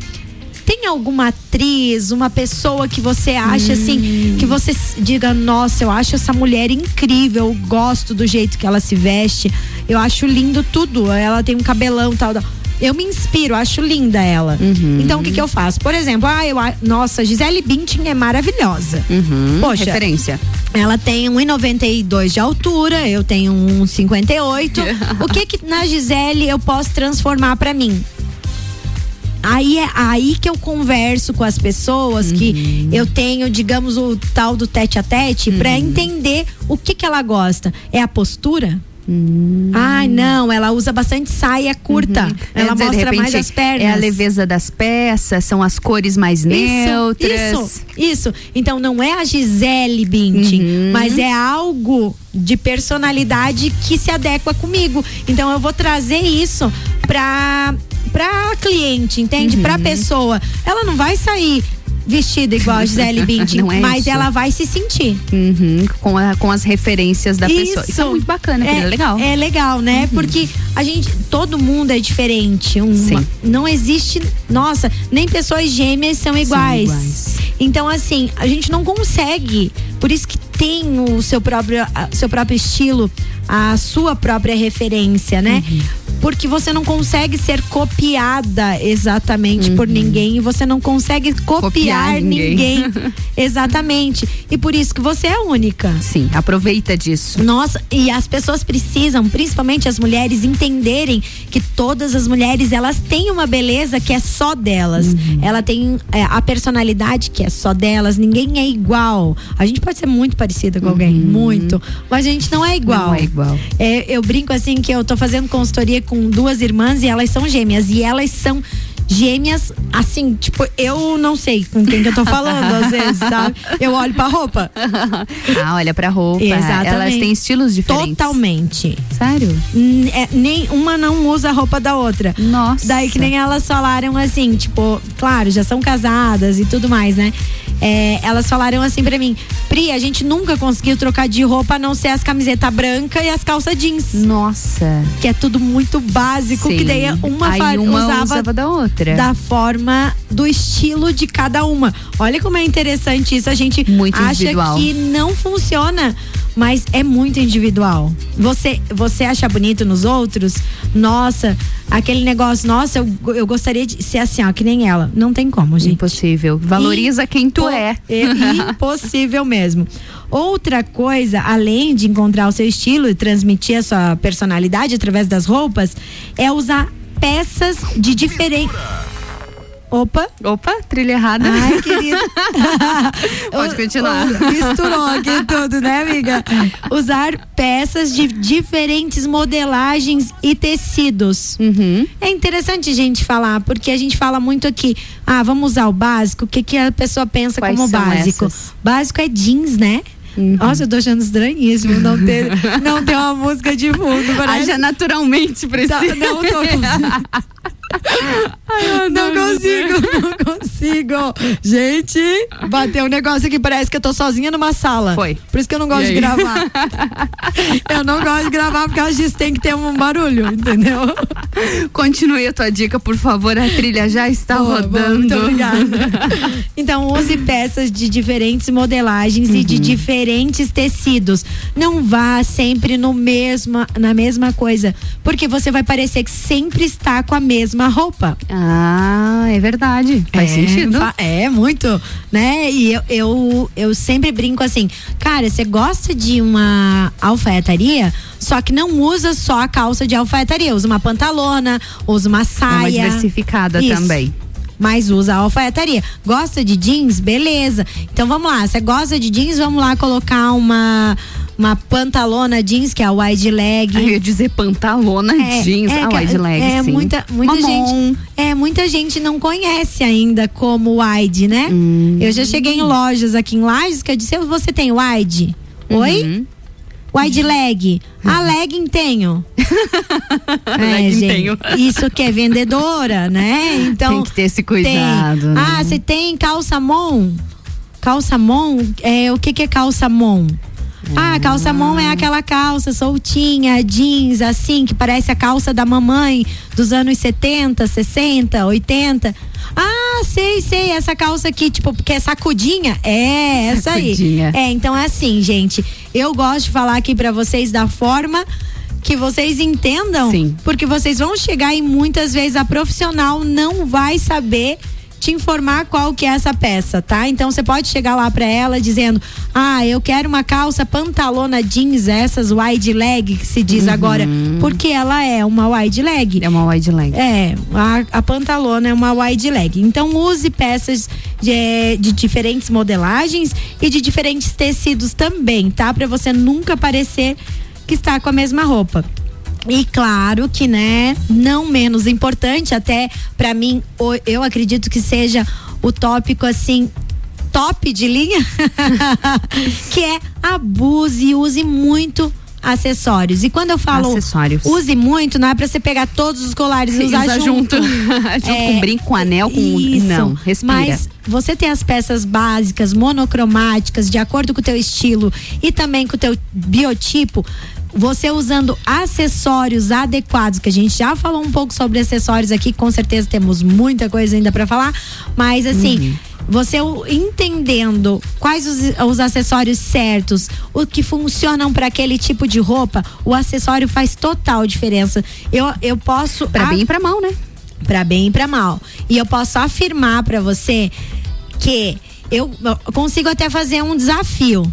Tem alguma atriz, uma pessoa que você acha assim, que você diga, nossa, eu acho essa mulher incrível, eu gosto do jeito que ela se veste, eu acho lindo tudo. Ela tem um cabelão tal, tal. Eu me inspiro, acho linda ela. Uhum. Então o que que eu faço? Por exemplo, ah, eu, nossa, Gisele Bündchen é maravilhosa. Uhum, Poxa, referência. ela tem 1,92 de altura, eu tenho 1,58. o que que na Gisele eu posso transformar pra mim? Aí é aí que eu converso com as pessoas que eu tenho, digamos, o tal do tete a tete pra entender o que que ela gosta. É a postura? Ai, não, ela usa bastante saia curta. Ela Quer dizer, mostra mais as pernas. É a leveza das peças, são as cores mais neutras. Isso, isso. Então não é a Gisele Bündchen, Uhum. mas é algo de personalidade que se adequa comigo. Então eu vou trazer isso pra para cliente, entende? Uhum. Pra pessoa. Ela não vai sair vestida igual a Gisele Bündchen, é mas isso. ela vai se sentir. Uhum, com, a- com as referências da pessoa. Isso é Isso. muito bacana, é, legal. Uhum. É legal, né? Porque a gente, todo mundo é diferente. Uma- não existe, nossa, nem pessoas gêmeas são iguais. iguais. Então, assim, a gente não consegue. Por isso que tem o seu próprio, seu próprio estilo, a sua própria referência, né? Uhum. porque você não consegue ser copiada exatamente por ninguém e você não consegue copiar, Copiar ninguém. ninguém. exatamente. E por isso que você é única. Sim, aproveita disso. Nossa, e as pessoas precisam, principalmente as mulheres, entenderem que todas as mulheres elas têm uma beleza que é só delas. Uhum. Ela tem é, a personalidade que é só delas. Ninguém é igual. A gente pode ser muito parecida com alguém, muito, mas a gente não é igual. Uhum. Não é igual. É, eu brinco assim que eu tô fazendo consultoria com duas irmãs e elas são gêmeas e elas são gêmeas, assim, tipo, eu não sei com quem que eu tô falando, às vezes, sabe? Eu olho pra roupa. Ah, olha pra roupa. Exatamente. Elas têm estilos diferentes. Totalmente. Sério? N- é, nem uma não usa a roupa da outra. Nossa. Daí que nem elas falaram assim, tipo, claro, já são casadas e tudo mais, né? É, elas falaram assim pra mim, Pri, a gente nunca conseguiu trocar de roupa a não ser as camisetas brancas e as calças jeans. Nossa. Que é tudo muito básico, que Sim. daí uma, Aí uma usava usava da outra. Da forma, do estilo de cada uma. Olha como é interessante isso. A gente Muito acha individual. que não funciona, mas é muito individual. Você, você acha bonito nos outros? Nossa, aquele negócio, nossa, eu, eu gostaria de ser assim, ó, que nem ela. Não tem como, gente. Impossível. Valoriza quem tu é. É impossível mesmo. Outra coisa, além de encontrar o seu estilo e transmitir a sua personalidade através das roupas, é usar peças de diferente. Opa. Opa, trilha errada. Ai, querida. Pode continuar. Misturou aqui tudo, né, amiga? Usar peças de diferentes modelagens e tecidos. Uhum. É interessante a gente falar, porque a gente fala muito aqui, ah, vamos usar o básico, o que, que a pessoa pensa Quais como básico? essas? Básico é jeans, né? Nossa, eu tô achando estranhíssimo não ter, não ter uma música de fundo. Parece... Haja naturalmente precisa. Tá, não tô não consigo, não consigo. Gente, bateu um negócio aqui, parece que eu tô sozinha numa sala. Foi. Por isso que eu não gosto de gravar. eu não gosto de gravar porque causa disso tem que ter um barulho, entendeu? Continue a tua dica, por favor. A trilha já está Boa, boa, rodando. muito obrigada. Então, use peças de diferentes modelagens e de Uhum. diferentes tecidos. Não vá sempre no mesma, na mesma coisa, porque você vai parecer que sempre está com a mesma roupa. Ah, é verdade. Faz É, sentido. É, muito, né? E eu, eu, eu sempre brinco assim, cara, você gosta de uma alfaiataria, só que não usa só a calça de alfaiataria, usa uma pantalona, usa uma É uma saia. diversificada Isso. também. Mas usa a alfaiataria. Gosta de jeans? Beleza. Então vamos lá. Você gosta de jeans? Vamos lá colocar uma uma pantalona jeans, que é a wide leg. Eu ia dizer pantalona jeans. ah, que- wide leg, é, sim. muita, muita Mamon. gente. É, muita gente não conhece ainda como wide, né? Hum. Eu já cheguei em lojas aqui em Lages que eu disse, você tem wide? Oi? Uhum. Wide leg. A legging tenho. é, Legging gente, tenho. Isso que é vendedora, né? Então. Tem que ter esse tem. cuidado, né? Ah, você tem calça mon? Calça mon? É, o que, que é calça mon? Ah, calça mon é aquela calça soltinha, jeans, assim, que parece a calça da mamãe dos anos 70, 60, 80. Ah, sei, sei, essa calça aqui, tipo, porque é sacudinha? É, essa aí. Sacudinha. É, então é assim, gente. Eu gosto de falar aqui pra vocês da forma que vocês entendam, Sim. porque vocês vão chegar e muitas vezes a profissional não vai saber te informar qual que é essa peça, tá? Então você pode chegar lá pra ela dizendo: "Ah, eu quero uma calça pantalona jeans, essas wide leg que se diz agora, porque ela é uma wide leg". É uma wide leg. É, a, a pantalona é uma wide leg. Então use peças de, de diferentes modelagens e de diferentes tecidos também, tá? Pra você nunca parecer que está com a mesma roupa. E claro que, né, não menos importante, até pra mim, eu acredito que seja o tópico assim top de linha, que é abuse e use muito acessórios. E quando eu falo Acessórios. use muito, não é pra você pegar todos os colares e usar Usa junto. junto. Junto com brinco, com anel, com. Isso. Não, respira. Mas você tem as peças básicas, monocromáticas, de acordo com o teu estilo e também com o teu biotipo. Você usando acessórios adequados, que a gente já falou um pouco sobre acessórios aqui, com certeza temos muita coisa ainda pra falar, mas assim, Você o- entendendo quais os, os acessórios certos, o que funcionam para aquele tipo de roupa, o acessório faz total diferença. Eu, eu posso. Pra bem e pra mal, né? Pra bem e pra mal. E eu posso afirmar pra você que eu consigo até fazer um desafio,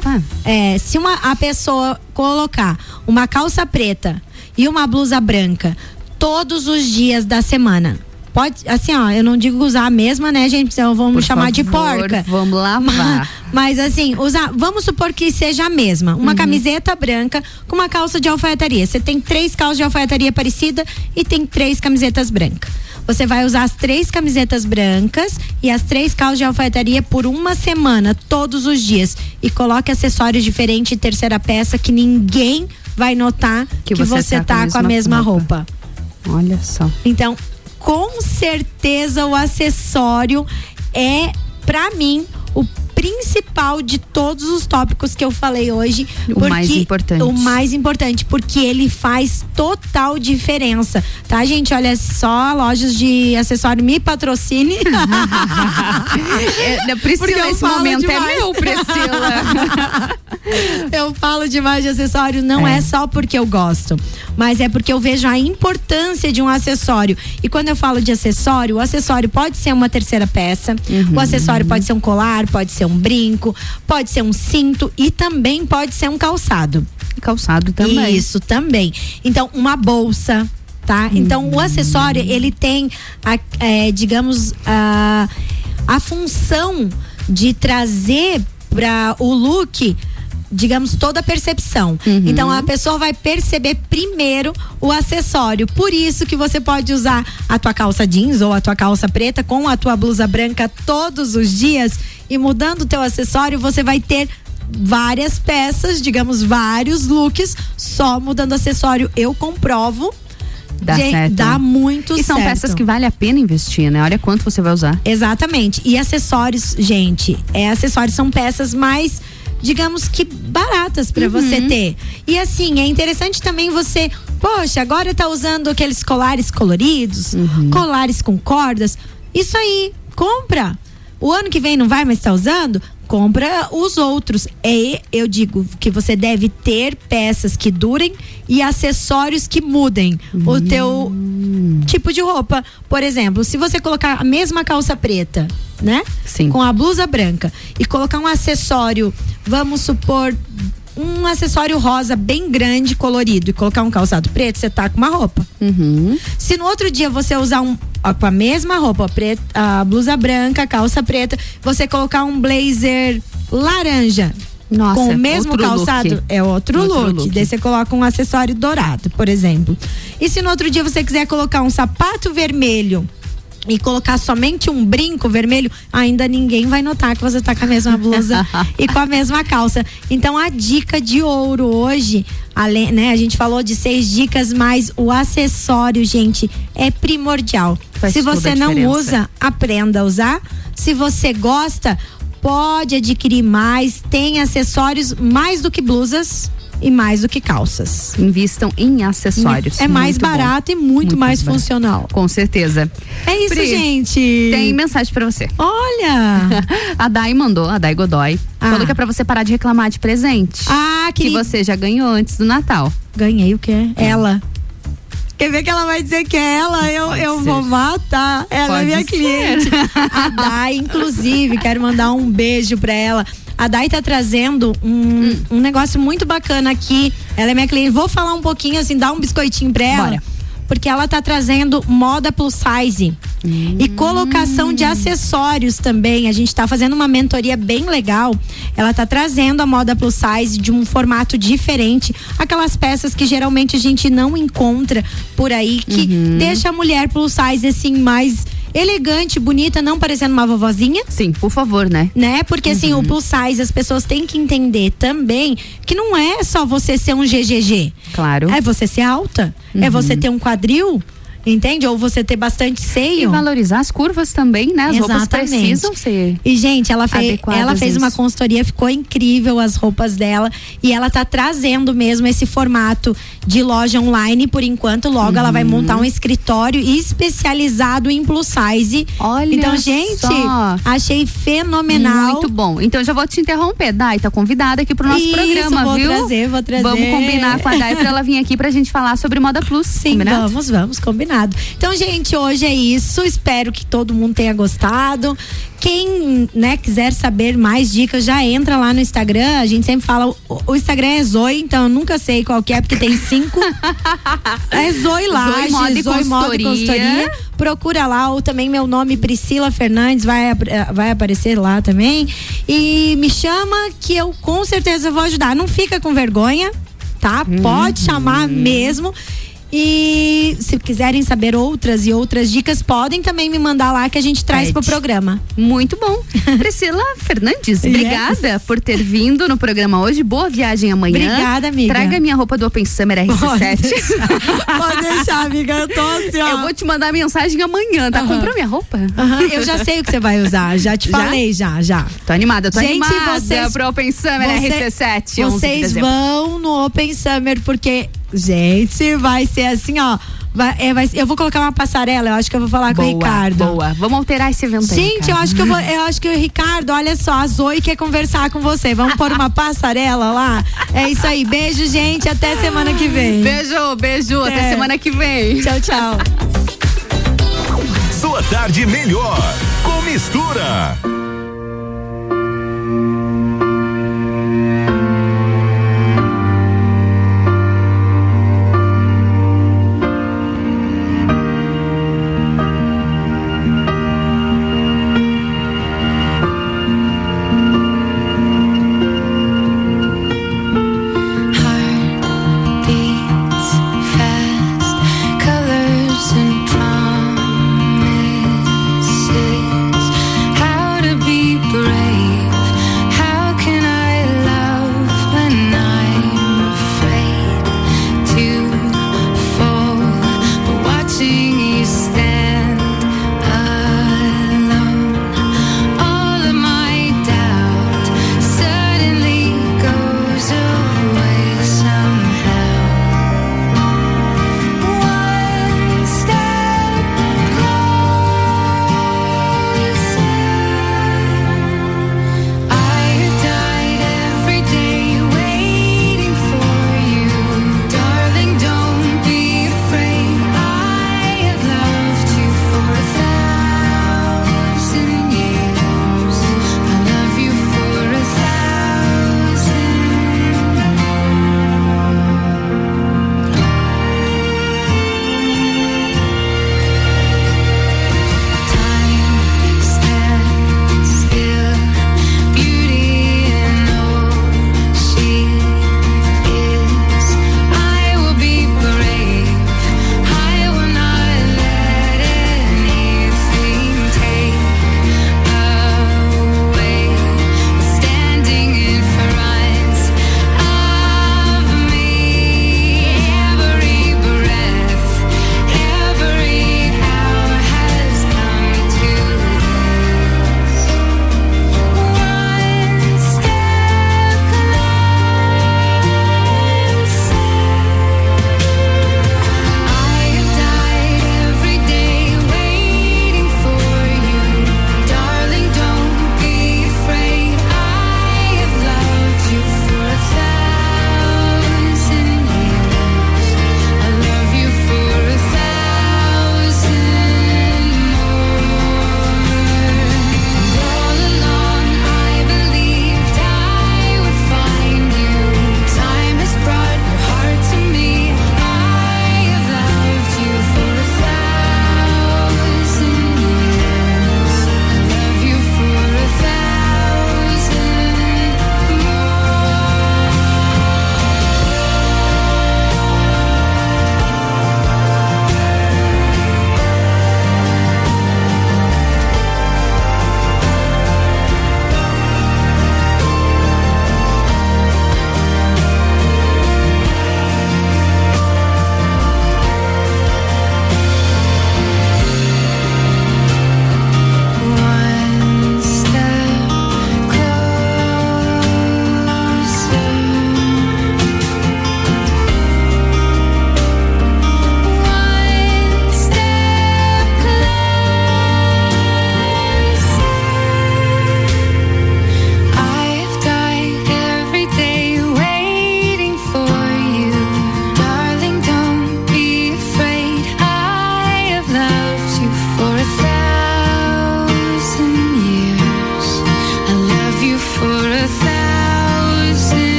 tá? É, se uma, a pessoa colocar uma calça preta e uma blusa branca todos os dias da semana. Pode, assim, ó, eu não digo usar a mesma, né, gente? Vão me Por chamar de favor, porca. vamos lavar. Mas assim, usar, vamos supor que seja a mesma. Uma camiseta branca com uma calça de alfaiataria. Você tem três calças de alfaiataria parecida e tem três camisetas brancas. Você vai usar as três camisetas brancas e as três calças de alfaiataria por uma semana, todos os dias. E coloque acessórios diferentes e terceira peça que ninguém vai notar que, você, tá, com a mesma roupa. Olha só. Então, com certeza o acessório é, pra mim, o principal de todos os tópicos que eu falei hoje. O mais importante. O mais importante, porque ele faz total diferença. Tá, gente? Olha só, lojas de acessório me patrocine. É, Priscila, esse momento é demais. meu, Priscila. eu falo demais de acessório, não é. só porque eu gosto, mas é porque eu vejo a importância de um acessório. E quando eu falo de acessório, o acessório pode ser uma terceira peça, Uhum. o acessório pode ser um colar, pode ser um brinco, pode ser um cinto e também pode ser um calçado. Calçado também. Isso também. Então, uma bolsa. Tá? Então, o acessório, ele tem, a, é, digamos, a, a função de trazer para o look digamos toda a percepção. Então a pessoa vai perceber primeiro o acessório. Por isso que você pode usar a tua calça jeans ou a tua calça preta com a tua blusa branca todos os dias e mudando o teu acessório, você vai ter várias peças, digamos vários looks só mudando acessório. Eu comprovo Dá Gente, certo. Dá muito E são certo. peças que vale a pena investir, né? Olha quanto você vai usar. Exatamente. E acessórios, gente, é acessórios são peças mais digamos que baratas pra Uhum. você ter. E assim, é interessante também você, poxa, agora tá usando aqueles colares coloridos, Uhum. colares com cordas. Isso aí, compra. O ano que vem não vai mais estar usando? Compra os outros. É, eu digo que você deve ter peças que durem e acessórios que mudem o teu tipo de roupa. Por exemplo, se você colocar a mesma calça preta, né? Sim. Com a blusa branca e colocar um acessório, vamos supor, um acessório rosa bem grande, colorido, e colocar um calçado preto, você tá com uma roupa. Uhum. Se no outro dia você usar um ó, com a mesma roupa, preta, a blusa branca, calça preta, você colocar um blazer laranja. Nossa, com o mesmo outro calçado, look. é outro, Outro look. look. Daí você coloca um acessório dourado, por exemplo. E se no outro dia você quiser colocar um sapato vermelho e colocar somente um brinco vermelho, ainda ninguém vai notar que você tá com a mesma blusa e com a mesma calça. Então a dica de ouro hoje, além, né, a gente falou de seis dicas, mas o acessório, gente, é primordial. Faz Se você não diferença. usa, aprenda a usar. Se você gosta, pode adquirir mais. Tem acessórios mais do que blusas e mais do que calças. Invistam em acessórios. É mais Muito bom. barato e muito, mais barato. funcional. Com certeza. É isso, Pri, gente. Tem mensagem pra você. Olha! a Dai mandou, a Dai Godoy. Falou que é pra você parar de reclamar de presente. Ah, que você já ganhou antes do Natal. Ganhei o quê? Ela. Quer ver que ela vai dizer que é ela? Eu, eu vou matar. Ela Pode é minha ser. cliente. A Dai, inclusive, quero mandar um beijo pra ela. A Dai tá trazendo um, Hum. um negócio muito bacana aqui. Ela é minha cliente. Vou falar um pouquinho, assim, dar um biscoitinho pra ela. Bora. Porque ela tá trazendo moda plus size. E colocação de acessórios também. A gente tá fazendo uma mentoria bem legal. Ela tá trazendo a moda plus size de um formato diferente. Aquelas peças que geralmente a gente não encontra por aí, que deixa a mulher plus size assim mais elegante, bonita, não parecendo uma vovozinha. Sim, por favor, né? Né? Porque assim, Uhum. o plus size, as pessoas têm que entender também que não é só você ser um GGG. Claro. É você ser alta, é Uhum. você ter um quadril. Entende? Ou você ter bastante seio. E valorizar as curvas também, né? As roupas precisam ser. E, gente, ela, fez, ela fez uma consultoria, ficou incrível as roupas dela. E ela tá trazendo mesmo esse formato de loja online por enquanto. Logo, ela vai Uhum. montar um escritório especializado em plus size. Olha Então, gente, só. achei fenomenal. Muito bom. Então já vou te interromper. Dai, tá convidada aqui pro nosso Isso, programa, vou viu? trazer, vou trazer. Vamos combinar com a Dai pra ela vir aqui pra gente falar sobre moda plus. Sim, combinado? vamos, vamos, Então, gente, hoje é isso. Espero que todo mundo tenha gostado. Quem, né, quiser saber mais dicas, já entra lá no Instagram. A gente sempre fala, o, o Instagram é Zoe, então eu nunca sei qual que é, porque tem cinco. é Zoe lá, Zoe Moda e Consultoria. Procura lá, ou também meu nome Priscila Fernandes vai, eh, vai aparecer lá também. E me chama que eu com certeza vou ajudar. Não fica com vergonha, tá? Pode chamar mesmo. E se quiserem saber outras e outras dicas, podem também me mandar lá que a gente traz pro programa. Muito bom. Priscila Fernandes, obrigada por ter vindo no programa hoje. Boa viagem amanhã. Obrigada, amiga. Traga minha roupa do Open Summer RC7. Pode deixar, amiga. Eu tô assim, ó. Eu vou te mandar mensagem amanhã, tá? Aham. Comprou minha roupa? Eu já sei o que você vai usar, já te Já? falei, já, já. Tô animada, tô Gente, animada vocês- pro Open Summer Você- RC7. 11 de Vocês dezembro. vão no Open Summer, porque, gente, vai ser assim, ó. vai- é, vai- eu vou colocar uma passarela, eu acho que eu vou falar com o Boa, Ricardo. boa. Vamos alterar esse evento aí, Gente, eu cara. acho que eu, vou, eu acho que o Ricardo, olha só, a Zoe quer conversar com você. Vamos pôr uma passarela lá? É isso aí. Beijo, gente. Até semana que vem. Beijo, beijo. Até semana que vem. Tchau, tchau. Sua tarde melhor com mistura.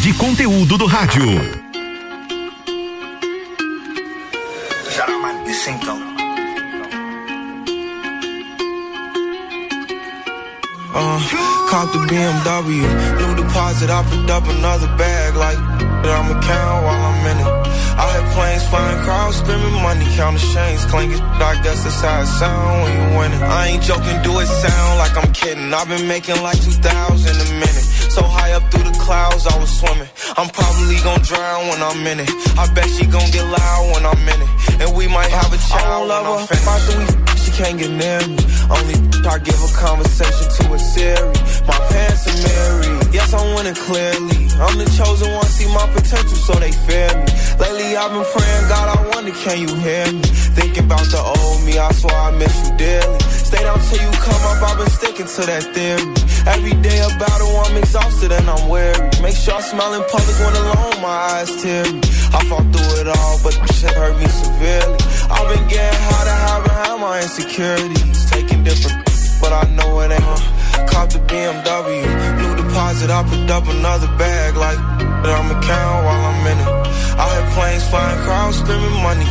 De conteúdo do rádio. Uh, caught the BMW, new deposit, I picked up another bag like that I'ma count while I'm in it. I had planes flying, crowds screaming, money counting chains clinking. I guess that's how it sound when you. I ain't joking, do it sound like I'm kidding. I've been making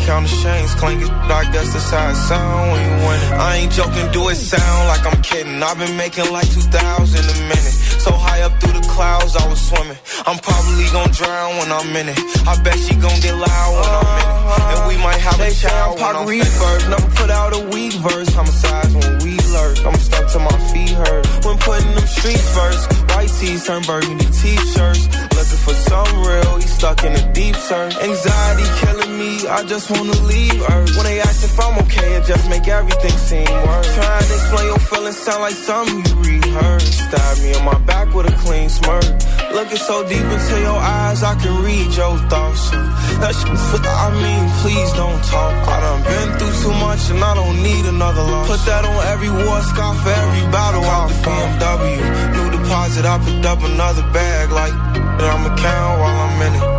counting chains clinking. I guess that's how it sound when you win it. I ain't joking, do it sound like I'm kidding. I've been making like 2,000 a minute. So high up through the clouds, I was swimming. I'm probably gonna drown when I'm in it. I bet she gon' get loud when I'm in it. And we might have They a child when Pac Reed. Never put out a weak verse. Homicides when we lurk. I'm stuck to my feet hurt. When putting them streets first. White tees turn burgundy t-shirts. Looking for some real. He stuck in a deep search. Anxiety killing me. I just wanna leave Earth. When they ask if I'm okay, it just make everything seem worse. Trying to explain your feelings sound like something you rehearsed. Stab me on my back with a clean smirk. Looking so deep into your eyes, I can read your thoughts. That shit, I mean, please don't talk. I done been through too much and I don't need another loss. Put that on every war scar for every battle I fought. BMW, new deposit, I picked up another bag like I'ma count while I'm in it.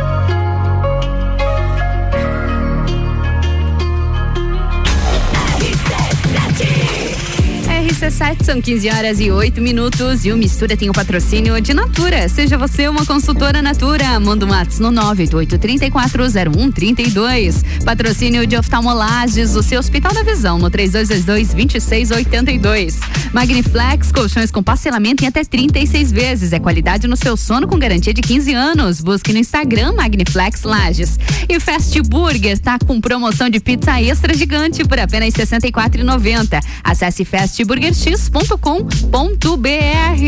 RC7 são 15 horas e 8 minutos e o Mistura tem o patrocínio de Natura. Seja você uma consultora Natura. Manda um WhatsApp no 988340132. Patrocínio de oftalmolages, o seu Hospital da Visão no 3222-2682. Magniflex, colchões com parcelamento em até 36 vezes. É qualidade no seu sono com garantia de 15 anos. Busque no Instagram Magniflex Lages. E Fast Burger tá com promoção de pizza extra gigante por apenas R$ 64,90. Acesse fastburgerx.com.br.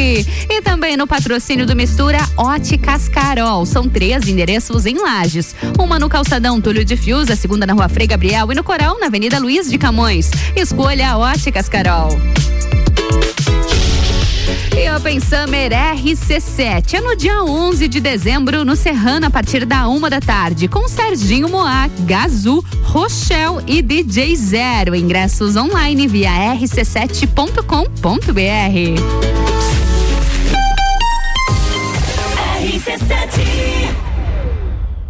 E também no patrocínio do Mistura Óticas Carol. São três endereços em Lages. Uma no Calçadão Túlio de Fios, a segunda na Rua Frei Gabriel e no Coral, na Avenida Luiz de Camões. Escolha a Óticas Carol. E Open Summer RC7 é no dia 11 de dezembro no Serrano a partir da uma da tarde com Serginho Moá, Gazu, Rochelle e DJ Zero. Ingressos online via rc7.com.br.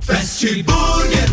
Fast Burger.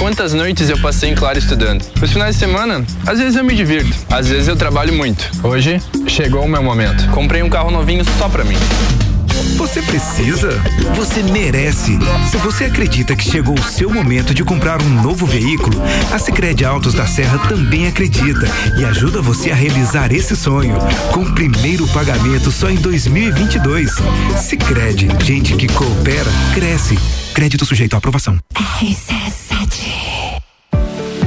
quantas noites eu passei em claro estudando. Os finais de semana, às vezes eu me divirto, às vezes eu trabalho muito. Hoje, chegou o meu momento. Comprei um carro novinho só pra mim. Você precisa? Você merece. Se você acredita que chegou o seu momento de comprar um novo veículo, a Sicredi Autos da Serra também acredita e ajuda você a realizar esse sonho. Com o primeiro pagamento só em 2022. Sicredi, gente que coopera cresce. Crédito sujeito à aprovação.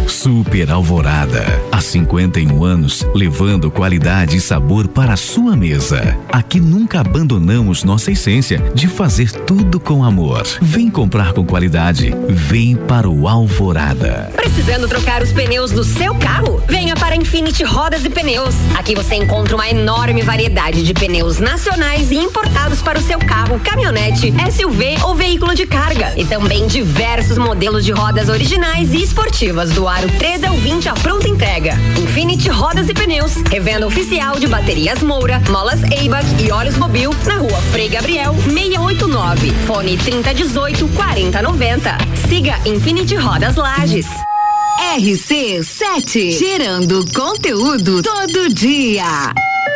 Super Alvorada. Há 51 anos, levando qualidade e sabor para a sua mesa. Aqui nunca abandonamos nossa essência de fazer tudo com amor. Vem comprar com qualidade. Vem para o Alvorada. Precisando trocar os pneus do seu carro? Venha para Infinity Rodas e Pneus. Aqui você encontra uma enorme variedade de pneus nacionais e importados para o seu carro, caminhonete, SUV ou veículo de carga. E também diversos modelos de rodas originais e esportivas do aro 13 ao 20 à pronta entrega. Infinity Rodas e Pneus, revenda oficial de baterias Moura, molas Eibach e óleos Mobil na rua Frei Gabriel 689. Fone 3018 4090. Siga Infinity Rodas Lages. RC7, gerando conteúdo todo dia.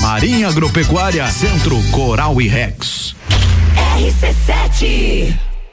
Marinha Agropecuária, Centro Coral e Rex. RC7.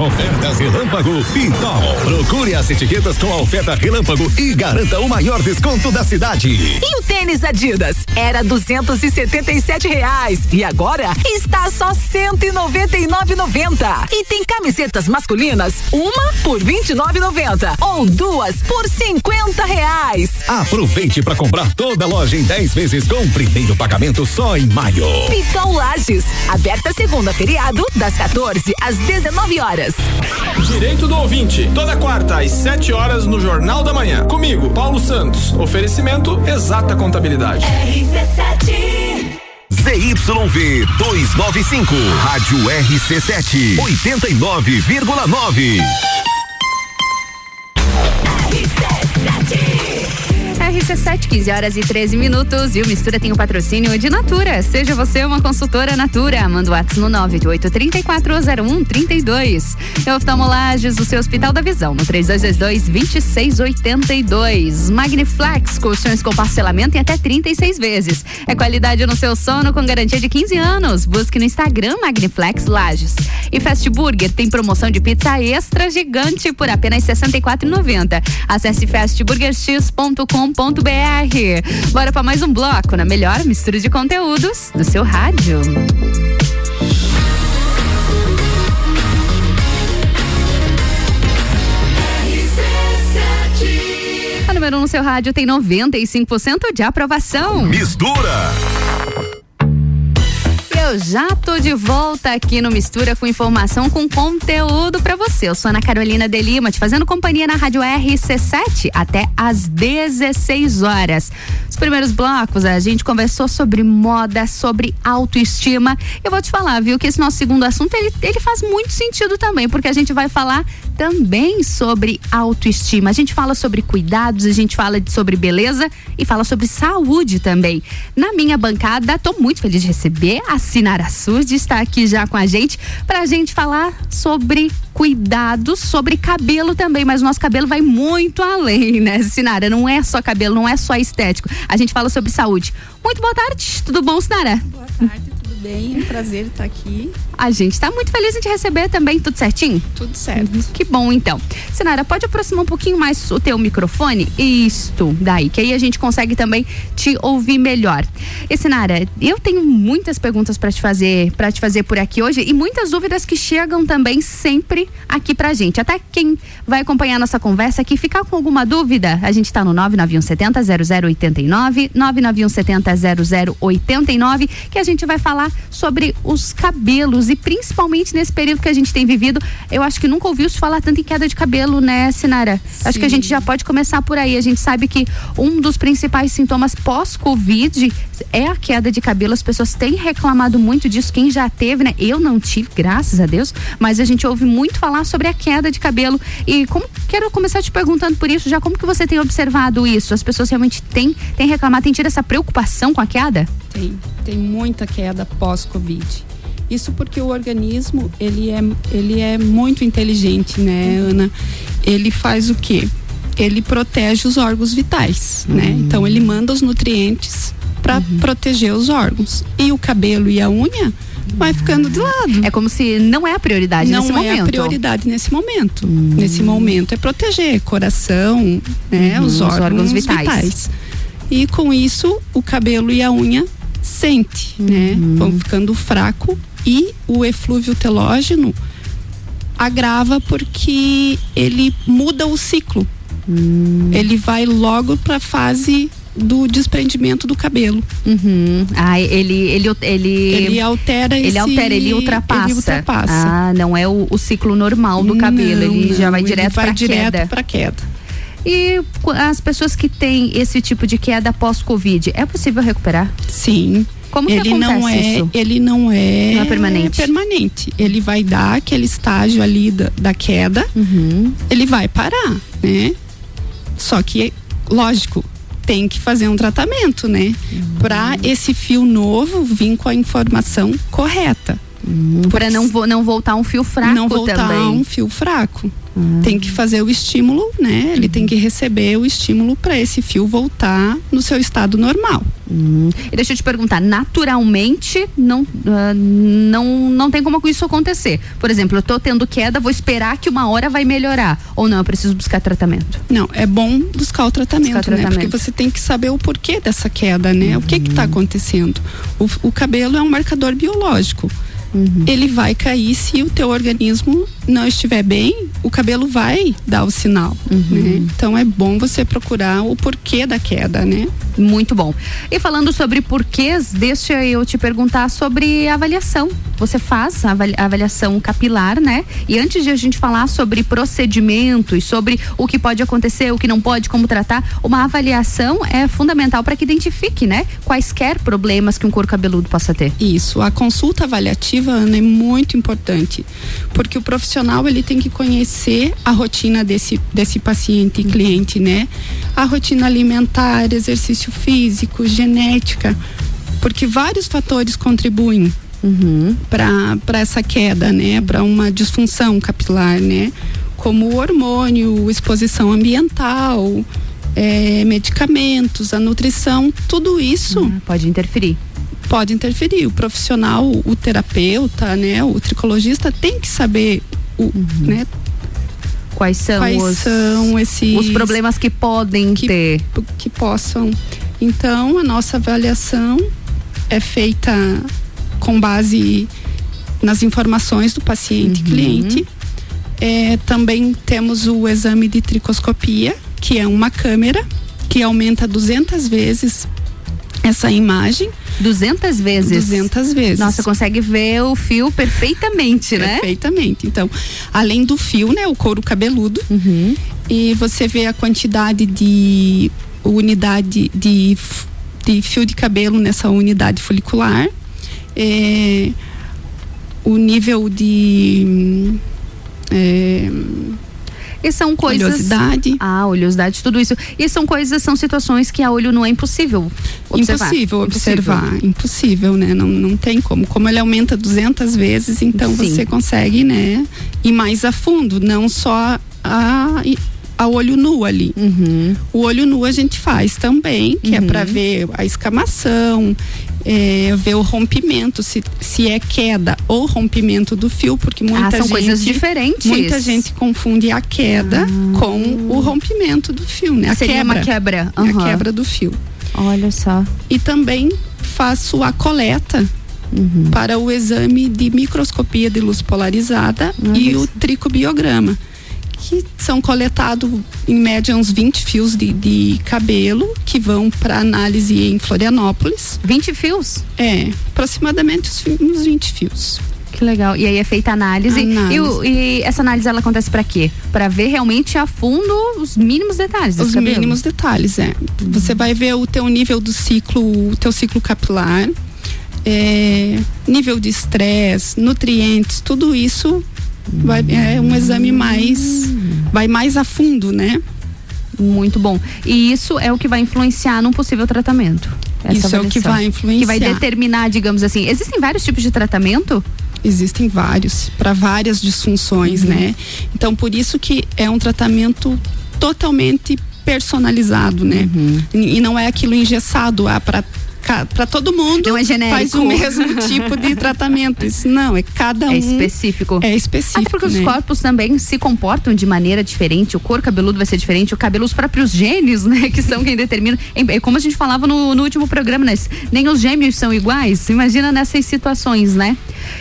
Ofertas Relâmpago Pitol. Procure as etiquetas com a oferta Relâmpago e garanta o maior desconto da cidade. E o tênis Adidas? Era duzentos e setenta e sete reais e agora está só cento e noventa e nove noventa. E tem camisetas masculinas, uma por vinte e nove noventa ou duas por cinquenta reais. Aproveite para comprar toda a loja em 10 vezes com primeiro pagamento só em maio. Pitol Lages, aberta segunda feriado, das 14 às 19 horas. Direito do ouvinte, toda quarta às 7 horas no Jornal da Manhã. Comigo, Paulo Santos. Oferecimento Exata Contabilidade. RC7. ZYV 295, Rádio RC7, 89,9. RC7, 15 horas e 13 minutos. E o Mistura tem o patrocínio de Natura. Seja você uma consultora Natura. Manda o WhatsApp no 988-340132. E oftalmolages, o seu Hospital da Visão, no 3222-2682. Magniflex, colchões com parcelamento em até 36 vezes. É qualidade no seu sono com garantia de 15 anos. Busque no Instagram Magniflex Lages. E Fast Burger tem promoção de pizza extra gigante por apenas R$ 64,90. Acesse fastburgerx.com.br. Bora para mais um bloco na melhor mistura de conteúdos do seu rádio. A número 1 um no seu rádio tem 95% de aprovação. Mistura. Eu já tô de volta aqui no Mistura com informação com conteúdo para você. Eu sou Ana Carolina de Lima, te fazendo companhia na Rádio RC7 até às 16 horas. Os primeiros blocos a gente conversou sobre moda, sobre autoestima. Eu vou te falar, viu, que esse nosso segundo assunto ele, ele faz muito sentido também, porque a gente vai falar também sobre autoestima. A gente fala sobre cuidados, a gente fala de, sobre beleza e fala sobre saúde também. Na minha bancada, tô muito feliz de receber a Sinara Surdi está aqui já com a gente para a gente falar sobre cuidados, sobre cabelo também, mas o nosso cabelo vai muito além, né, Sinara? Não é só cabelo, não é só estético. A gente fala sobre saúde. Muito boa tarde, tudo bom, Sinara? Boa tarde, bem, é um prazer estar aqui. A gente está muito feliz em te receber também, tudo certinho? Tudo certo. Uhum. Que bom, então. Sinara, pode aproximar um pouquinho mais o teu microfone? Isto, daí, que aí a gente consegue também te ouvir melhor. E Sinara, eu tenho muitas perguntas para te fazer, para te fazer por aqui hoje e muitas dúvidas que chegam também sempre aqui pra gente. Até quem vai acompanhar nossa conversa aqui, ficar com alguma dúvida, a gente está no 99170 0089, 99170 0089, que a gente vai falar sobre os cabelos e principalmente nesse período que a gente tem vivido, eu acho que nunca ouviu se falar tanto em queda de cabelo, né, Sinara? Sim. Acho que a gente já pode começar por aí. A gente sabe que um dos principais sintomas pós-Covid é a queda de cabelo. As pessoas têm reclamado muito disso. Quem já teve, né? Eu não tive, graças a Deus, mas a gente ouve muito falar sobre a queda de cabelo. E como quero começar te perguntando por isso, já como que você tem observado isso? As pessoas realmente têm, têm reclamado, têm tido essa preocupação com a queda? Tem, tem muita queda pós-Covid. Isso porque o organismo, ele é, ele é muito inteligente, né, Ana? Ele faz o quê? Ele protege os órgãos vitais, né? uhum. Então ele manda os nutrientes para uhum. proteger os órgãos. E o cabelo e a unha vai ficando de lado. É como se não é a prioridade não nesse momento. Não é a prioridade nesse momento. Uhum. Nesse momento é proteger coração, né, uhum, os, órgãos os, órgãos, vitais. vitais. E com isso o cabelo e a unha sente, né? Uhum. Vão ficando fraco e o eflúvio telógeno agrava porque ele muda o ciclo. Hum. Ele vai logo para a fase do desprendimento do cabelo. Uhum. Ah, ele, ele, ele, ele altera Ele esse, altera, ele ultrapassa. Ele ultrapassa. Ah, não é o, o ciclo normal do cabelo, não, ele já vai direto para queda. para queda. E as pessoas que têm esse tipo de queda pós-Covid, é possível recuperar? Sim. Como que ele acontece não é, isso? Ele não é, não é permanente. permanente. Ele vai dar aquele estágio ali da, da queda, uhum. ele vai parar, né? Só que, lógico, tem que fazer um tratamento, né? Uhum. Para esse fio novo vir com a informação correta. Uhum. Para não, vo não voltar um fio fraco não voltar também. um fio fraco. Uhum. Tem que fazer o estímulo, né? Ele tem que receber o estímulo para esse fio voltar no seu estado normal. Hum. E deixa eu te perguntar, naturalmente não, uh, não, não tem como isso acontecer. Por exemplo, eu tô tendo queda, vou esperar que uma hora vai melhorar. Ou não, eu preciso buscar tratamento? Não, é bom buscar o tratamento, buscar né? Tratamento. Porque você tem que saber o porquê dessa queda, né? Uhum. O que que tá acontecendo? O, o cabelo é um marcador biológico. Uhum. Ele vai cair se o teu organismo não estiver bem, o cabelo vai dar o sinal. Uhum. Né? Então é bom você procurar o porquê da queda, né? Muito bom. E falando sobre porquês, deixa eu te perguntar sobre avaliação. Você faz a avaliação capilar, né? E antes de a gente falar sobre procedimentos, sobre o que pode acontecer, o que não pode, como tratar, uma avaliação é fundamental para que identifique, né? Quaisquer problemas que um couro cabeludo possa ter. Isso. A consulta avaliativa, Ana, é muito importante, porque o profissional ele tem que conhecer a rotina desse desse paciente e cliente, né? A rotina alimentar, exercício físico, genética, porque vários fatores contribuem uhum. para essa queda, né? Para uma disfunção capilar, né? Como o hormônio, exposição ambiental, é, medicamentos, a nutrição, tudo isso uhum, pode interferir. Pode interferir. O profissional, o terapeuta, né? O tricologista tem que saber o, uhum. né? quais são, quais os, são esses os problemas que podem que, ter que possam então a nossa avaliação é feita com base nas informações do paciente uhum. cliente é, também temos o exame de tricoscopia que é uma câmera que aumenta 200 vezes essa imagem. 200 vezes? 200 vezes. Nossa, consegue ver o fio perfeitamente, né? Perfeitamente. Então, além do fio, né, o couro cabeludo, uhum. e você vê a quantidade de unidade de, de fio de cabelo nessa unidade folicular, é, o nível de é, e são coisas. Oleosidade. Ah, oleosidade, tudo isso. E são coisas, são situações que a olho não é impossível observar. Impossível observar. Impossível, impossível né? Não, não tem como. Como ele aumenta 200 vezes, então Sim. você consegue, né? Ir mais a fundo, não só a, a olho nu ali. Uhum. O olho nu a gente faz também, que é para ver a escamação, é, ver o rompimento, se, se é queda ou rompimento do fio, porque muita ah, são gente. coisas diferentes. Muita gente confunde a queda Ah. com o rompimento do fio, né? A Seria quebra. uma quebra. A Aham. quebra do fio. Olha só. E também faço a coleta Uhum. para o exame de microscopia de luz polarizada e o tricobiograma, que são coletados em média uns 20 fios de, de cabelo que vão para análise em Florianópolis. 20 fios? É, aproximadamente uns, fi- uns 20 fios. Que legal. E aí é feita a análise. Análise. E, o- e essa análise ela acontece para quê? Para ver realmente a fundo os mínimos detalhes Os cabelo. mínimos detalhes, é. Você vai ver o teu nível do ciclo, o teu ciclo capilar, é, nível de estresse, nutrientes, tudo isso vai, é um exame mais, vai mais a fundo, né? Muito bom. E isso é o que vai influenciar num possível tratamento. Isso é o que avaliação. vai influenciar. Que vai determinar, digamos assim. Existem vários tipos de tratamento? Existem vários, para várias disfunções, né? Então, por isso que é um tratamento totalmente personalizado, né? E, e não é aquilo engessado, ah, para para todo mundo Não é genérico. faz o mesmo tipo de tratamento. Isso não, é cada um. É específico. É específico. Até porque os né? corpos também se comportam de maneira diferente. O couro cabeludo vai ser diferente, o cabelo, os próprios genes, né? Que são quem determina. É é como a gente falava no, no último programa, né? Nem os gêmeos são iguais. Imagina nessas situações, né?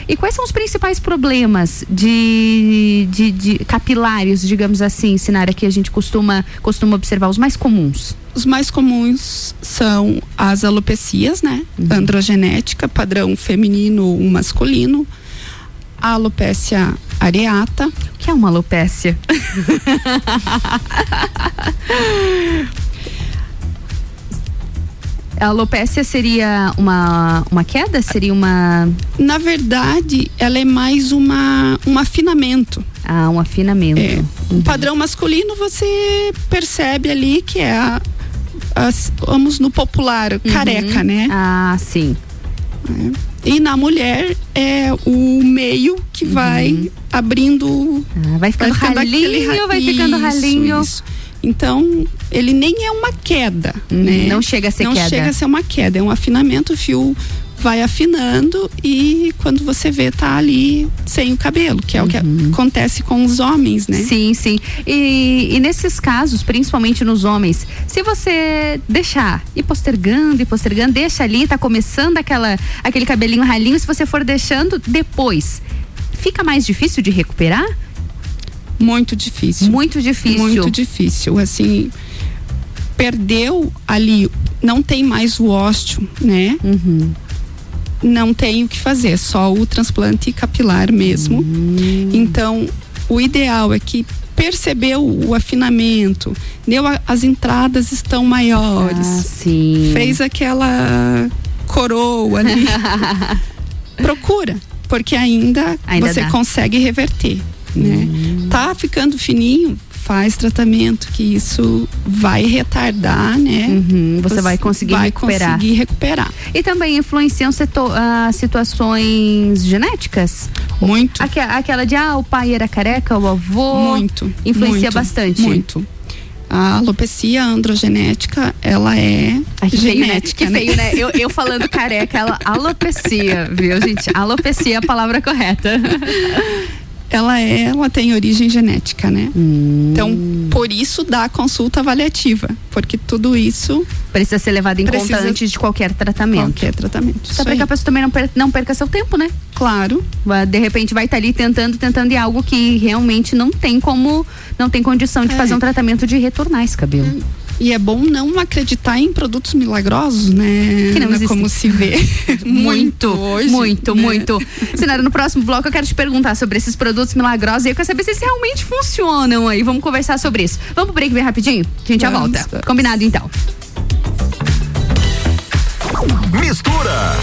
E quais são os principais problemas de, de, de capilares, digamos assim, Sinara, que a gente costuma, costuma observar, os mais comuns? Os mais comuns são as alopecias, né? Androgenética, padrão feminino ou masculino. A alopécia areata. O que é uma alopécia? A alopécia seria uma, uma queda? Seria uma. Na verdade, ela é mais uma, um afinamento. Ah, um afinamento. É. O padrão masculino você percebe ali que é a, as- vamos no popular, careca, né? Ah, sim. E na mulher é o meio que vai abrindo. Ah, vai ficando aquele ralinho, vai ficando Isso, ralinho. isso. Então, ele nem é uma queda, né? não chega a ser não queda. chega a ser uma queda, é um afinamento, o fio vai afinando e quando você vê tá ali sem o cabelo, que é o que acontece com os homens, né? Uhum. Sim, sim. E, e nesses casos, principalmente nos homens, se você deixar e postergando e postergando, deixa ali, tá começando aquela, aquele cabelinho ralinho, se você for deixando depois, fica mais difícil de recuperar? Muito difícil. Muito difícil. Muito difícil. Assim, perdeu ali, não tem mais o ósteo, né? Uhum. Não tem o que fazer, só o transplante capilar mesmo. Uhum. Então, o ideal é que percebeu o afinamento, deu a- as entradas estão maiores. Ah, sim. Fez aquela coroa ali. Procura, porque ainda, Ainda você dá. consegue reverter, né? Tá ficando fininho, faz tratamento que isso vai retardar, né? Uhum, você vai conseguir vai recuperar. conseguir recuperar. E também influenciam setor, ah, situações genéticas? Muito. Aque- aquela de, ah, o pai era careca, o avô. Muito. Influencia muito, bastante. Muito. A alopecia androgenética, ela é Ai, que feio, né? genética, Que feio, né? Eu, eu falando careca, ela alopecia, viu, gente? Alopecia é a palavra correta. Ela é, ela tem origem genética, né? Hum. Então, por isso dá a consulta avaliativa, porque tudo isso Precisa ser levado em conta antes de qualquer tratamento. qualquer tratamento. Isso para que a pessoa também não, per- não perca seu tempo, né? Claro. De repente vai estar ali tentando, tentando e algo que realmente não tem como, não tem condição de É. fazer um tratamento de retornar esse cabelo. E é bom não acreditar em produtos milagrosos, né? Que não existem. Como se vê Muito, hoje. muito, né? muito. Sinara, no próximo bloco eu quero te perguntar sobre esses produtos milagrosos e eu quero saber se eles realmente funcionam aí. Vamos conversar sobre isso. Vamos pro break bem rapidinho? A gente já volta. vamos. Combinado então. Mistura.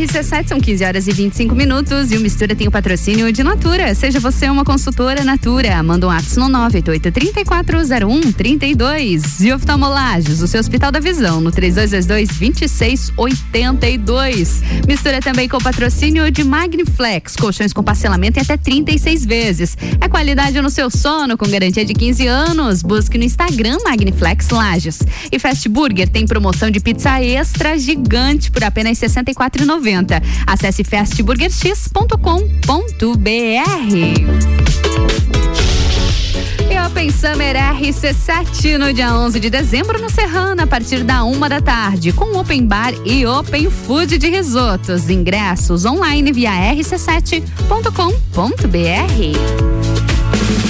RC7 são 15 horas e 25 minutos e o Mistura tem o patrocínio de Natura. Seja você uma consultora Natura. Manda um ato no 988-3401-32. E oftalmolagens, o seu Hospital da Visão, no 3222-2682. Mistura também com o patrocínio de Magniflex, colchões com parcelamento em até 36 vezes. É qualidade no seu sono, com garantia de 15 anos. Busque no Instagram Magniflex Lages. E Fast Burger tem promoção de pizza extra gigante por apenas R$ 64,90. Acesse fastburgerx.com.br. E Open Summer RC7 no dia 11 de dezembro no Serrano, a partir da uma da tarde, com Open Bar e Open Food de risotos. Ingressos online via rc7.com.br.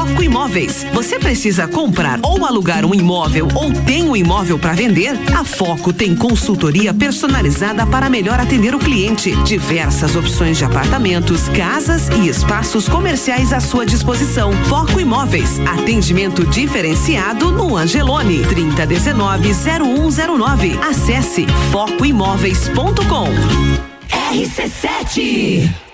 Foco Imóveis. Você precisa comprar ou alugar um imóvel ou tem um imóvel para vender? A Foco tem consultoria personalizada para melhor atender o cliente. Diversas opções de apartamentos, casas e espaços comerciais à sua disposição. Foco Imóveis. Atendimento diferenciado no Angelone. 3019 0109. Acesse focoimóveis.com. RC7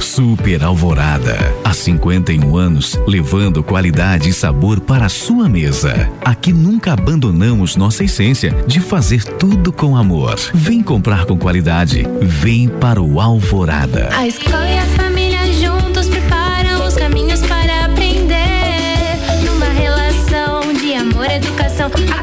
Super Alvorada. Há 51 anos, levando qualidade e sabor para a sua mesa. Aqui nunca abandonamos nossa essência de fazer tudo com amor. Vem comprar com qualidade. Vem para o Alvorada. A escola e a família juntos preparam os caminhos para aprender. Numa relação de amor educação. Há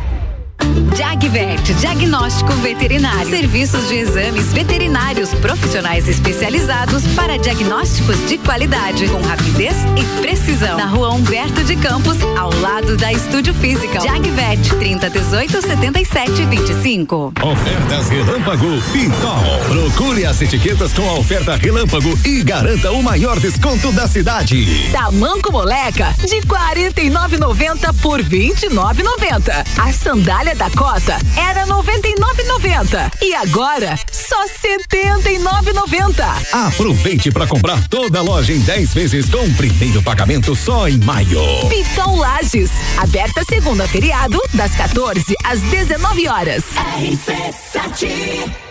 Jagvet, diagnóstico veterinário. Serviços de exames veterinários profissionais especializados para diagnósticos de qualidade, com rapidez e precisão. Na rua Humberto de Campos, ao lado da Estúdio Física. Jagvet, 30 18 77 25. Ofertas Relâmpago Pitol. Procure as etiquetas com a oferta Relâmpago e garanta o maior desconto da cidade. Tamanco Moleca, de 49,90 por 29,90. A sandália da Cota era 99,90 e agora só 79,90. Aproveite para comprar toda a loja em 10 vezes com primeiro pagamento só em maio. Pitol Lages, aberta segunda feriado, das 14 às 19 horas. RC7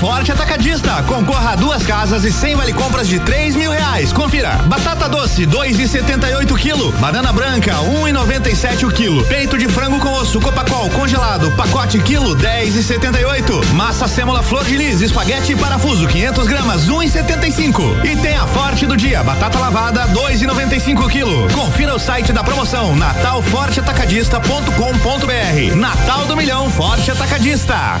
Forte Atacadista. Concorra a duas casas e 100 vale compras de 3 mil reais. Confira. Batata doce, 2,78 quilo. Banana branca, 1,97 o quilo. Peito de frango com osso, Copacol congelado, pacote quilo, 10,78. Massa sêmola flor de lis, espaguete e parafuso, 500 gramas, 1,75. E tem a Forte do dia, batata lavada, 2,95 quilo. Confira o site da promoção, natalforteatacadista.com.br. Natal do Milhão Forte Atacadista.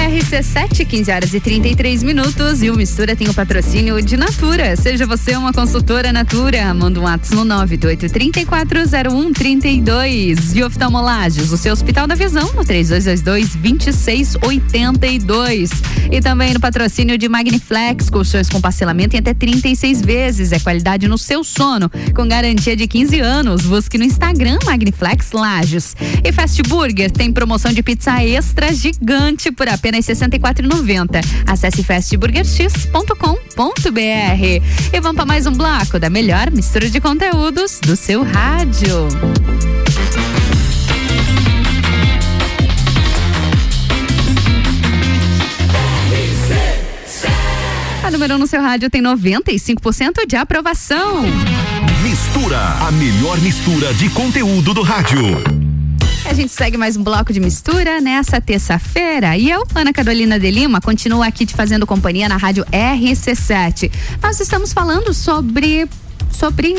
RC7, 15 horas e 33 minutos. E o Mistura tem o patrocínio de Natura. Seja você uma consultora Natura. Manda um ato no 988-340132. E oftalmolages, o seu Hospital da Visão, no 3222-2682. E também no patrocínio de Magniflex, colchões com parcelamento em até 36 vezes. É qualidade no seu sono, com garantia de 15 anos. Busque no Instagram Magniflex Lages. E Fast Burger tem promoção de pizza extra gigante por apenas apenas R$ 64,90. Acesse festburgerx.com.br. E vamos para mais um bloco da melhor mistura de conteúdos do seu rádio. A número 1 um no seu rádio tem 95% de aprovação. Mistura, a melhor mistura de conteúdo do rádio. A gente segue mais um bloco de mistura nessa terça-feira. E eu, Ana Carolina de Lima, continuo aqui te fazendo companhia na rádio RC7. Nós estamos falando sobre. sobre.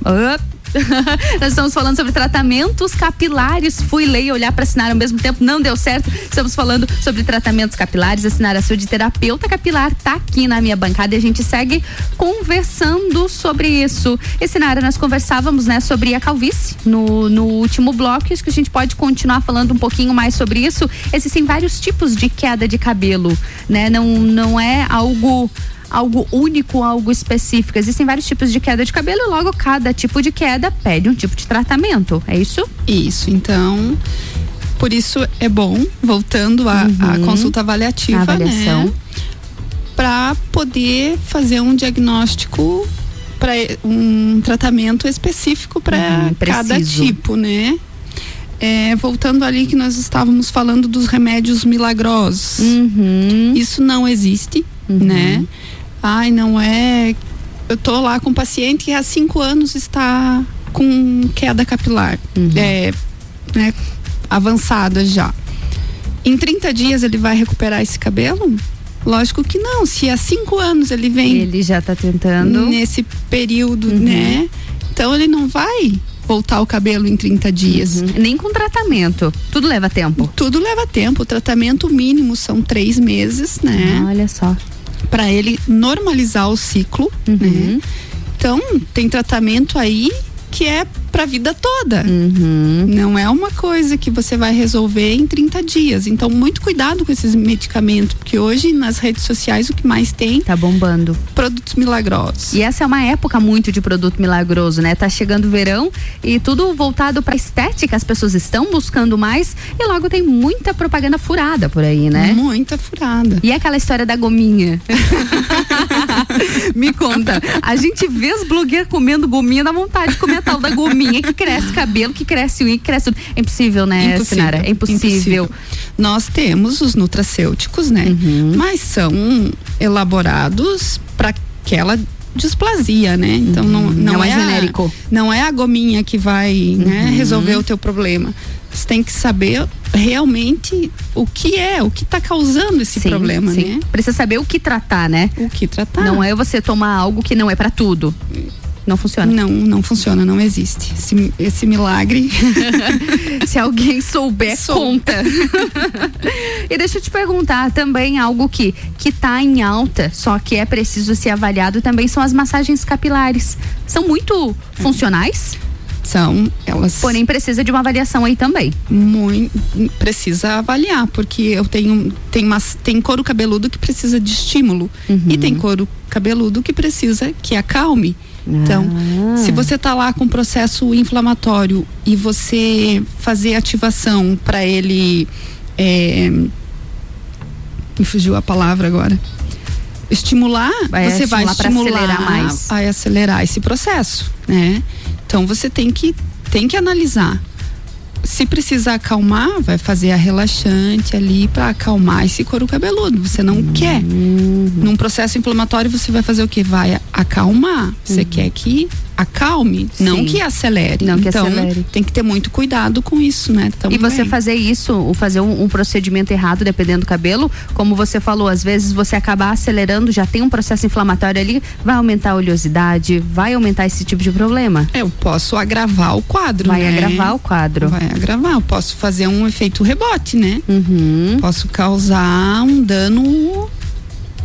Uh, Nós estamos falando sobre tratamentos capilares. Fui ler e olhar para assinar ao mesmo tempo, não deu certo. Estamos falando sobre tratamentos capilares. Assinar a sua de terapeuta capilar tá aqui na minha bancada e a gente segue conversando sobre isso. E Sinara, nós conversávamos, né, sobre a calvície no, no último bloco. Acho que a gente pode continuar falando um pouquinho mais sobre isso. Existem vários tipos de queda de cabelo, né? Não, não é algo algo único, algo específico. Existem vários tipos de queda de cabelo e logo cada tipo de queda pede um tipo de tratamento. É isso? Isso. Então, por isso é bom, voltando à uhum. consulta avaliativa, né? avaliação. né? Para poder fazer um diagnóstico para um tratamento específico para uhum, cada tipo, né? É, voltando ali que nós estávamos falando dos remédios milagrosos. Uhum. Isso não existe, uhum. né? Ai, não é. Eu tô lá com um paciente que há cinco anos está com queda capilar. Uhum. É, né, avançada já. Em 30 dias ele vai recuperar esse cabelo? Lógico que não. Se há cinco anos ele vem. Ele já está tentando. Nesse período, uhum. né? Então ele não vai voltar o cabelo em 30 dias. Uhum. Nem com tratamento. Tudo leva tempo. Tudo leva tempo. O tratamento mínimo são três meses, né? Olha só para ele normalizar o ciclo, uhum. né? Então, tem tratamento aí que é para a vida toda. Uhum. Não é uma coisa que você vai resolver em 30 dias. Então, muito cuidado com esses medicamentos, porque hoje nas redes sociais o que mais tem tá bombando. Produtos milagrosos. E essa é uma época muito de produto milagroso, né? Tá chegando o verão e tudo voltado para estética, as pessoas estão buscando mais e logo tem muita propaganda furada por aí, né? Muita furada. E aquela história da gominha? Me conta. A gente vê os blogueiros comendo gominha, dá vontade de comer a tal da gominha que cresce cabelo, que cresce unha, que cresce tudo. É impossível, né, impossível, Sinara? É impossível. impossível. Nós temos os nutracêuticos, né? Uhum. Mas são elaborados para aquela displasia, né? Então não, uhum. não, não é, é, genérico. A, não é a gominha que vai né, uhum. resolver o teu problema. Você tem que saber realmente o que é, o que está causando esse sim, problema, sim. né? Precisa saber o que tratar, né? O que tratar. Não é você tomar algo que não é para tudo. Não funciona? Não, não funciona, não existe. Esse, esse milagre. Se alguém souber, Sou. conta. e deixa eu te perguntar também algo que que tá em alta, só que é preciso ser avaliado também são as massagens capilares. São muito funcionais? São, elas. Porém, precisa de uma avaliação aí também. Muito, precisa avaliar, porque eu tenho tem, mas, tem couro cabeludo que precisa de estímulo uhum. e tem couro cabeludo que precisa que acalme. Então, ah. se você está lá com processo inflamatório e você fazer ativação para ele. É, me fugiu a palavra agora. Estimular, vai você estimular vai estimular acelerar mais. Vai acelerar esse processo, né? Então você tem que tem que analisar se precisar acalmar, vai fazer a relaxante ali para acalmar esse couro cabeludo. Você não uhum. quer. Num processo inflamatório, você vai fazer o que? Vai acalmar. Você uhum. quer que acalme, Sim. não que acelere. Não que então, acelere. tem que ter muito cuidado com isso, né? Também. E você fazer isso, ou fazer um, um, procedimento errado, dependendo do cabelo, como você falou, às vezes você acaba acelerando, já tem um processo inflamatório ali, vai aumentar a oleosidade, vai aumentar esse tipo de problema. Eu posso agravar o quadro, vai né? agravar o quadro. Vai agravar, eu posso fazer um efeito rebote, né? Uhum. Posso causar um dano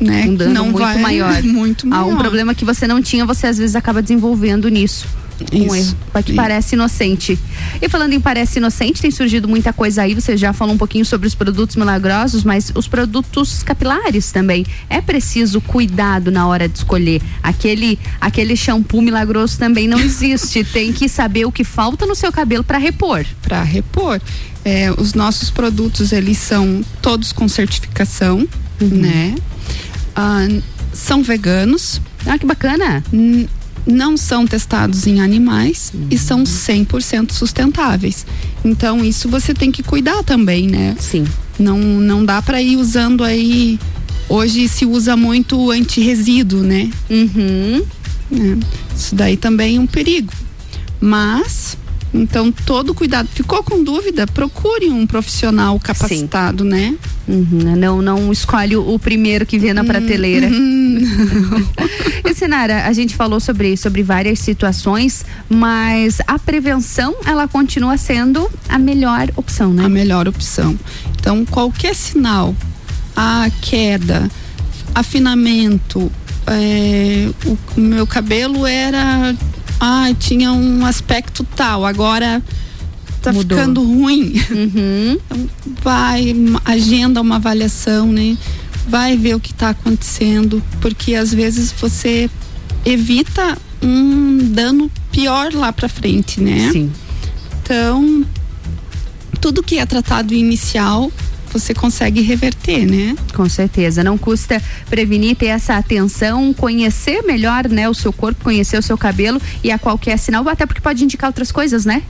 né? Um dano não muito vai, maior. Muito maior. Há um problema que você não tinha, você às vezes acaba desenvolvendo nisso. Um erro, que parece inocente. E falando em parece inocente, tem surgido muita coisa aí. Você já falou um pouquinho sobre os produtos milagrosos, mas os produtos capilares também. É preciso cuidado na hora de escolher. Aquele, aquele shampoo milagroso também não existe. tem que saber o que falta no seu cabelo para repor. Para repor. É, os nossos produtos, eles são todos com certificação, uhum. né? Ah, são veganos. Ah, que bacana! não são testados em animais uhum. e são 100% sustentáveis. Então isso você tem que cuidar também, né? Sim. Não não dá para ir usando aí hoje se usa muito antirresíduo, né? Uhum. É, isso daí também é um perigo. Mas então, todo cuidado. Ficou com dúvida? Procure um profissional capacitado, Sim. né? Uhum, não, não escolhe o primeiro que vê na prateleira. Uhum. e Sinara, a gente falou sobre, sobre várias situações, mas a prevenção, ela continua sendo a melhor opção, né? A melhor opção. Então, qualquer sinal, a queda, afinamento, é, o meu cabelo era ah, tinha um aspecto tal, agora tá Mudou. ficando ruim. Uhum. Então, vai, agenda uma avaliação, né? Vai ver o que está acontecendo, porque às vezes você evita um dano pior lá para frente, né? Sim. Então, tudo que é tratado inicial você consegue reverter, né? Com certeza. Não custa prevenir, ter essa atenção, conhecer melhor, né, o seu corpo, conhecer o seu cabelo e a qualquer sinal, até porque pode indicar outras coisas, né?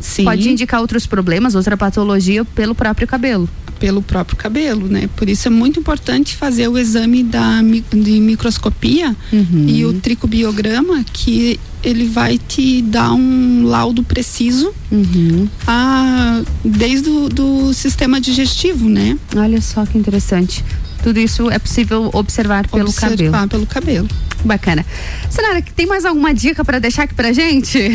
Sim. Pode indicar outros problemas, outra patologia pelo próprio cabelo pelo próprio cabelo, né? Por isso é muito importante fazer o exame da de microscopia uhum. e o tricobiograma que ele vai te dar um laudo preciso uhum. a, desde o do sistema digestivo, né? Olha só que interessante. Tudo isso é possível observar pelo observar cabelo. Observar pelo cabelo. Bacana. Senhora, tem mais alguma dica para deixar aqui pra gente?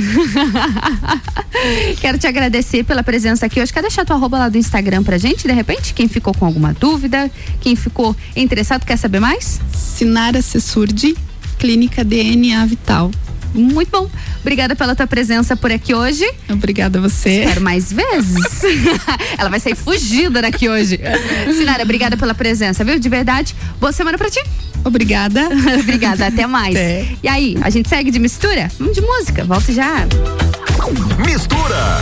Quero te agradecer pela presença aqui hoje. Quer deixar tua arroba lá do Instagram pra gente, de repente? Quem ficou com alguma dúvida, quem ficou interessado, quer saber mais? Sinara Cessurdi, Clínica DNA Vital. Muito bom. Obrigada pela tua presença por aqui hoje. Obrigada a você. Espero mais vezes. Ela vai sair fugida daqui hoje. Sinara, obrigada pela presença, viu? De verdade. Boa semana pra ti. Obrigada. obrigada, até mais. É. E aí, a gente segue de mistura? Vamos de música. Volta já. Mistura.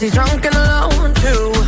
He's drunk and alone too.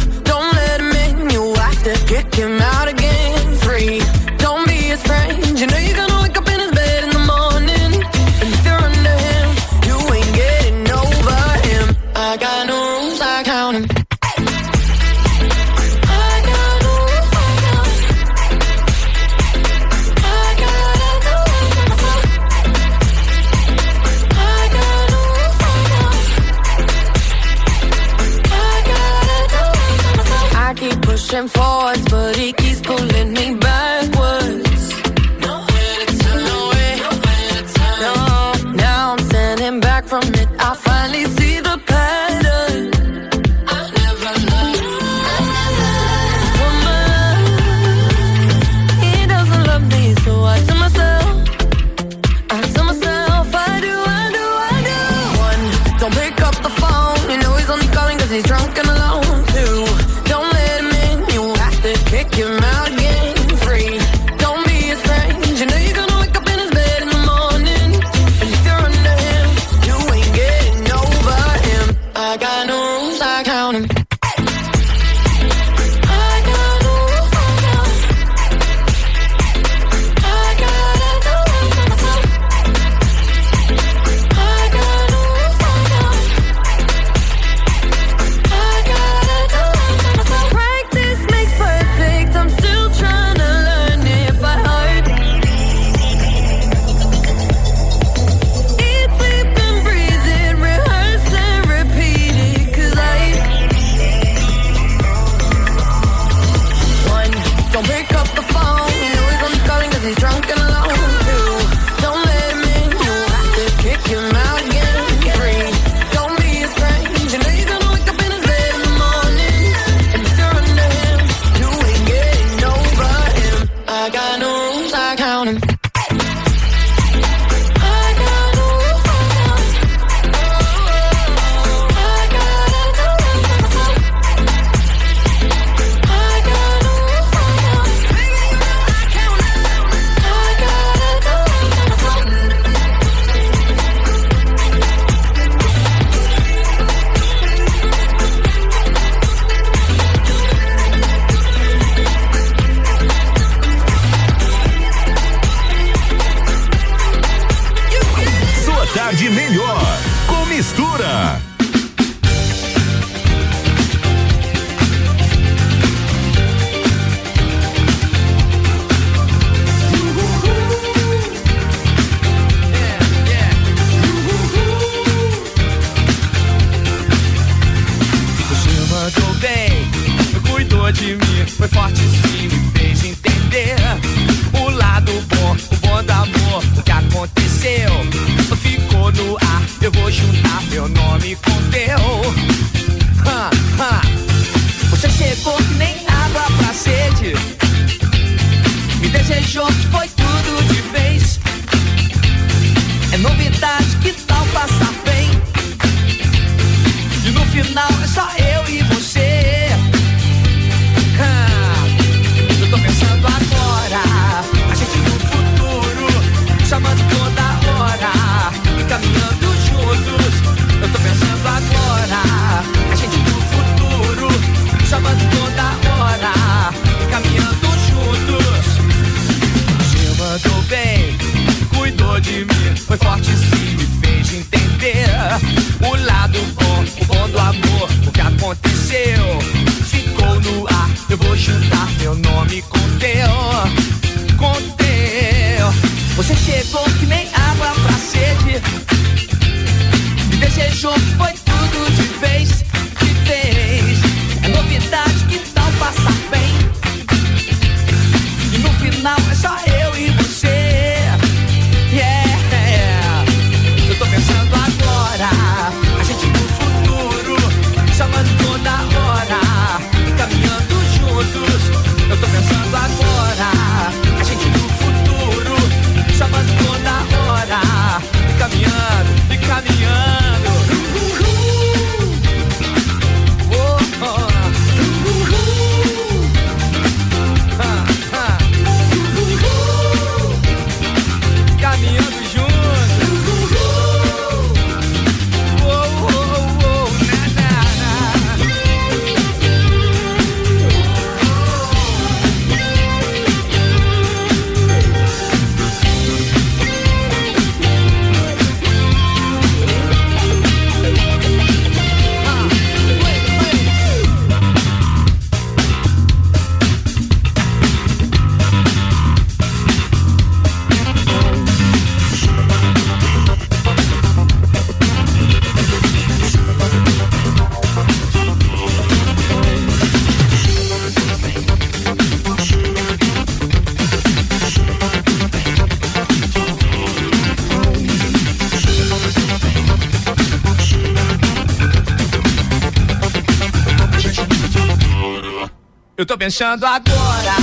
Pensando agora,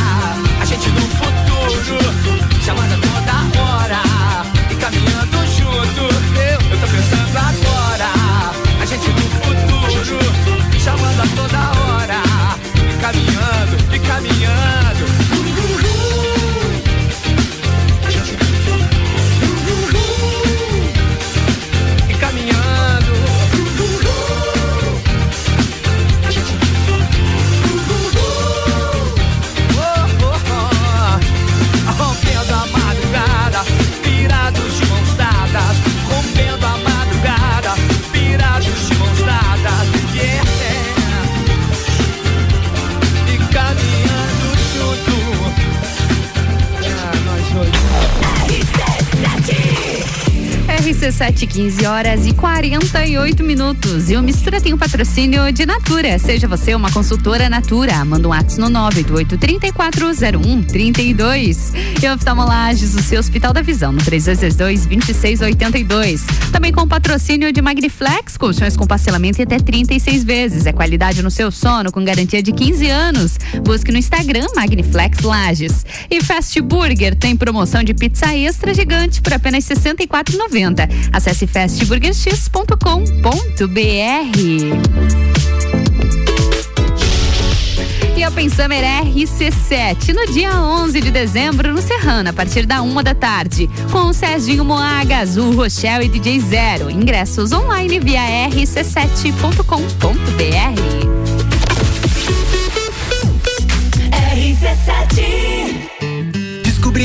a gente no futuro, chamando a toda hora, e caminhando junto. Eu, eu tô pensando agora, a gente no futuro, chamando a toda hora, e caminhando, e caminhando. RC7, 15 horas e 48 minutos. E o Mistura tem o patrocínio de Natura. Seja você uma consultora Natura. Manda um ato no 988-3401-32. E oftalmolages, o seu Hospital da Visão, no 3222-2682. Também com patrocínio de Magniflex, colchões com parcelamento em até 36 vezes. É qualidade no seu sono, com garantia de 15 anos. Busque no Instagram Magniflex Lages. E Fast Burger tem promoção de pizza extra gigante por apenas R$ 64,90. Acesse fastburgerx.com.br. Open Summer RC7, no dia 11 de dezembro, no Serrano, a partir da uma da tarde. Com o Serginho Moaga, Azul, Rochelle e DJ Zero. Ingressos online via rc7.com.br.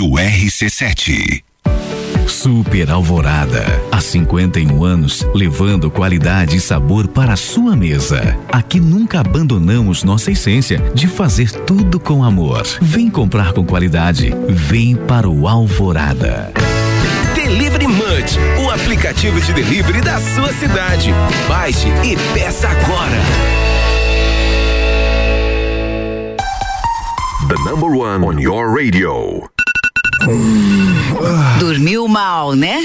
RC7. Super Alvorada. Há 51 anos, levando qualidade e sabor para a sua mesa. Aqui nunca abandonamos nossa essência de fazer tudo com amor. Vem comprar com qualidade. Vem para o Alvorada. Delivery Munch, o aplicativo de delivery da sua cidade. Baixe e peça agora. The number one on your radio. Dormiu mal, né?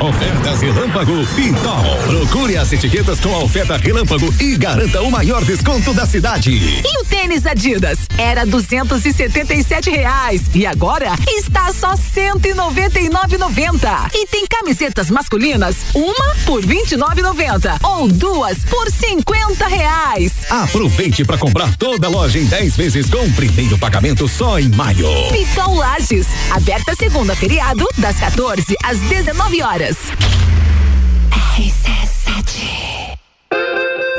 Ofertas Relâmpago Pitol. Procure as etiquetas com a oferta Relâmpago e garanta o maior desconto da cidade. E o tênis Adidas? Era duzentos e setenta e sete reais e agora está só cento e noventa e nove noventa. E tem camisetas masculinas, uma por vinte e nove noventa ou duas por cinquenta reais. Aproveite para comprar toda a loja em 10 vezes com primeiro pagamento só em maio. Pitol Lages, aberta segunda feriado das 14 às 19 horas. RC7.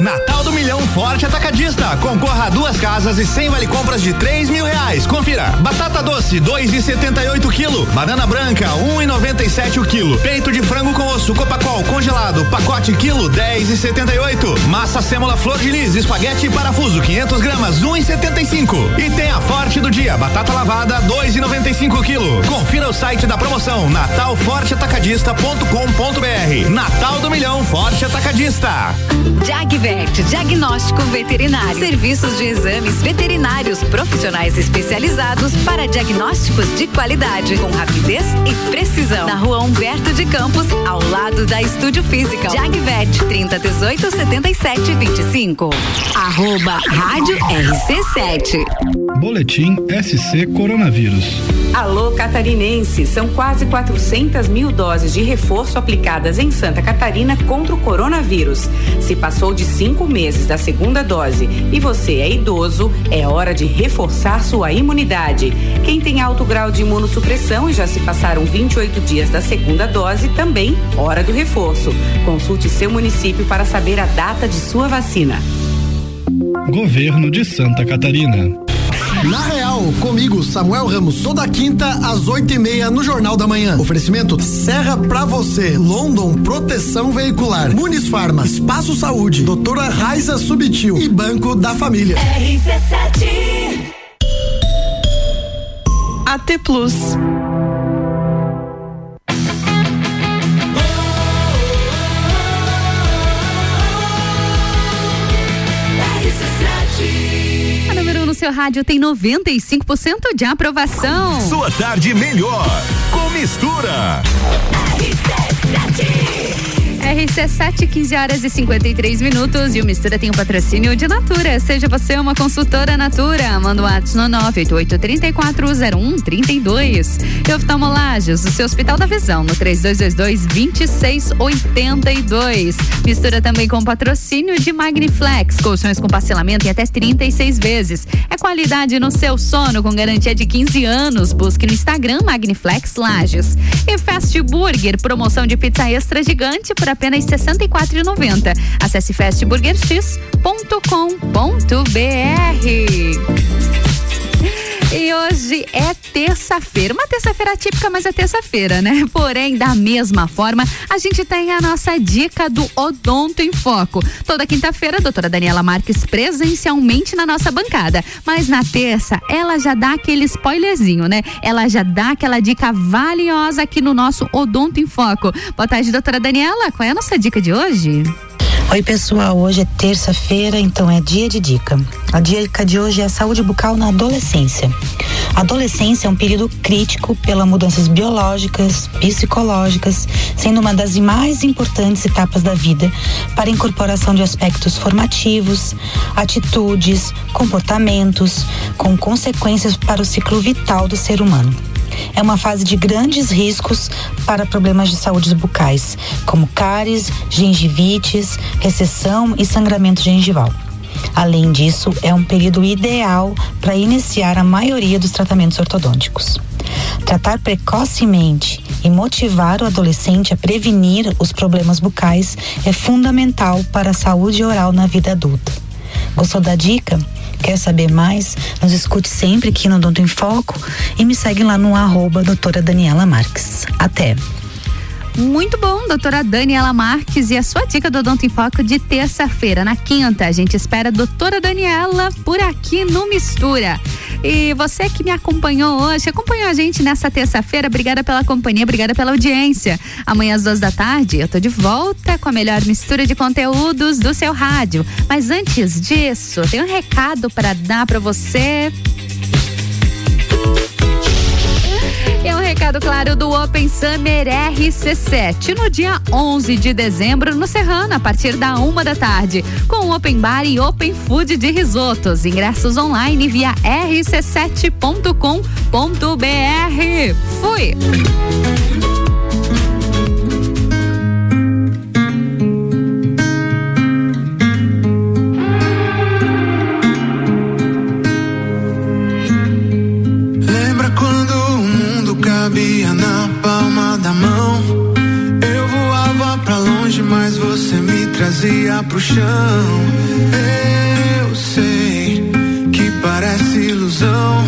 Natal do Milhão Forte Atacadista. Concorra a duas casas e cem vale compras de três mil reais. Confira. Batata doce, dois e setenta e oito quilo. Banana branca, um e noventa e sete o quilo. Peito de frango com osso, copacol, congelado, pacote quilo, dez e setenta e oito. Massa sêmola flor de lis, espaguete e parafuso, 500 gramas, um e setenta e cinco. E tem a Forte do dia, batata lavada, dois e noventa e cinco quilo. Confira o site da promoção, natalforteatacadista.com.br. Natal do Milhão Forte Atacadista. Jagvet, diagnóstico veterinário. Serviços de exames veterinários profissionais especializados para diagnósticos de qualidade, com rapidez e precisão. Na rua Humberto de Campos, ao lado da Estúdio Física. Jagvet, 30 18 77 25. Arroba Rádio RC7. Boletim SC Coronavírus. Alô Catarinense, são quase 400 mil doses de reforço aplicadas em Santa Catarina contra o coronavírus. Se passou de cinco meses da segunda dose e você é idoso, é hora de reforçar sua imunidade. Quem tem alto grau de imunossupressão e já se passaram 28 dias da segunda dose, também hora do reforço. Consulte seu município para saber a data de sua vacina. Governo de Santa Catarina. Na Real, comigo, Samuel Ramos, toda quinta às oito e meia no Jornal da Manhã. Oferecimento Serra pra você, London Proteção Veicular, Muniz Farma, Espaço Saúde, Doutora Raiza Subtil e Banco da Família. RC7 AT Plus. Número 1 no seu rádio tem 95% de aprovação. Sua tarde melhor com mistura. RC7, 15 horas e 53 minutos. E o Mistura tem o um patrocínio de Natura. Seja você uma consultora Natura. Manda o WhatsApp no 988-340132. E oftalmolagens, o seu Hospital da Visão, no 3222-2682. Mistura também com patrocínio de Magniflex. Colchões com parcelamento em até 36 vezes. É qualidade no seu sono com garantia de 15 anos. Busque no Instagram Magniflex Lages. E Fast Burger, promoção de pizza extra gigante por apenas R$ 64,90. Acesse fastburgerx.com.br. E hoje é terça-feira. Uma terça-feira típica, mas é terça-feira, né? Porém, da mesma forma, a gente tem a nossa dica do Odonto em Foco. Toda quinta-feira, a doutora Daniela Marques presencialmente na nossa bancada. Mas na terça, ela já dá aquele spoilerzinho, né? Ela já dá aquela dica valiosa aqui no nosso Odonto em Foco. Boa tarde, doutora Daniela. Qual é a nossa dica de hoje? Oi, pessoal. Hoje é terça-feira, então é dia de dica. A dica de hoje é a saúde bucal na adolescência. A adolescência é um período crítico pelas mudanças biológicas, psicológicas, sendo uma das mais importantes etapas da vida para a incorporação de aspectos formativos, atitudes, comportamentos, com consequências para o ciclo vital do ser humano. É uma fase de grandes riscos para problemas de saúde bucais, como cáries, gengivites, recessão e sangramento gengival. Além disso, é um período ideal para iniciar a maioria dos tratamentos ortodônticos. Tratar precocemente e motivar o adolescente a prevenir os problemas bucais é fundamental para a saúde oral na vida adulta. Gostou da dica? Quer saber mais? Nos escute sempre aqui no Doutor em Foco e me segue lá no arroba doutora Daniela Marques. Até! Muito bom, doutora Daniela Marques e a sua dica do Odonto em Foco de terça-feira. Na quinta, a gente espera a doutora Daniela por aqui no Mistura. E você que me acompanhou hoje, acompanhou a gente nessa terça-feira, obrigada pela companhia, obrigada pela audiência. Amanhã às duas da tarde eu tô de volta com a melhor mistura de conteúdos do seu rádio. Mas antes disso, tem um recado para dar para você. Recado claro do Open Summer RC7 no dia 11 de dezembro no Serrano a partir da uma da tarde com Open Bar e Open Food de risotos. Ingressos online via rc7.com.br. Fui. Me trazia pro chão. Eu sei que parece ilusão.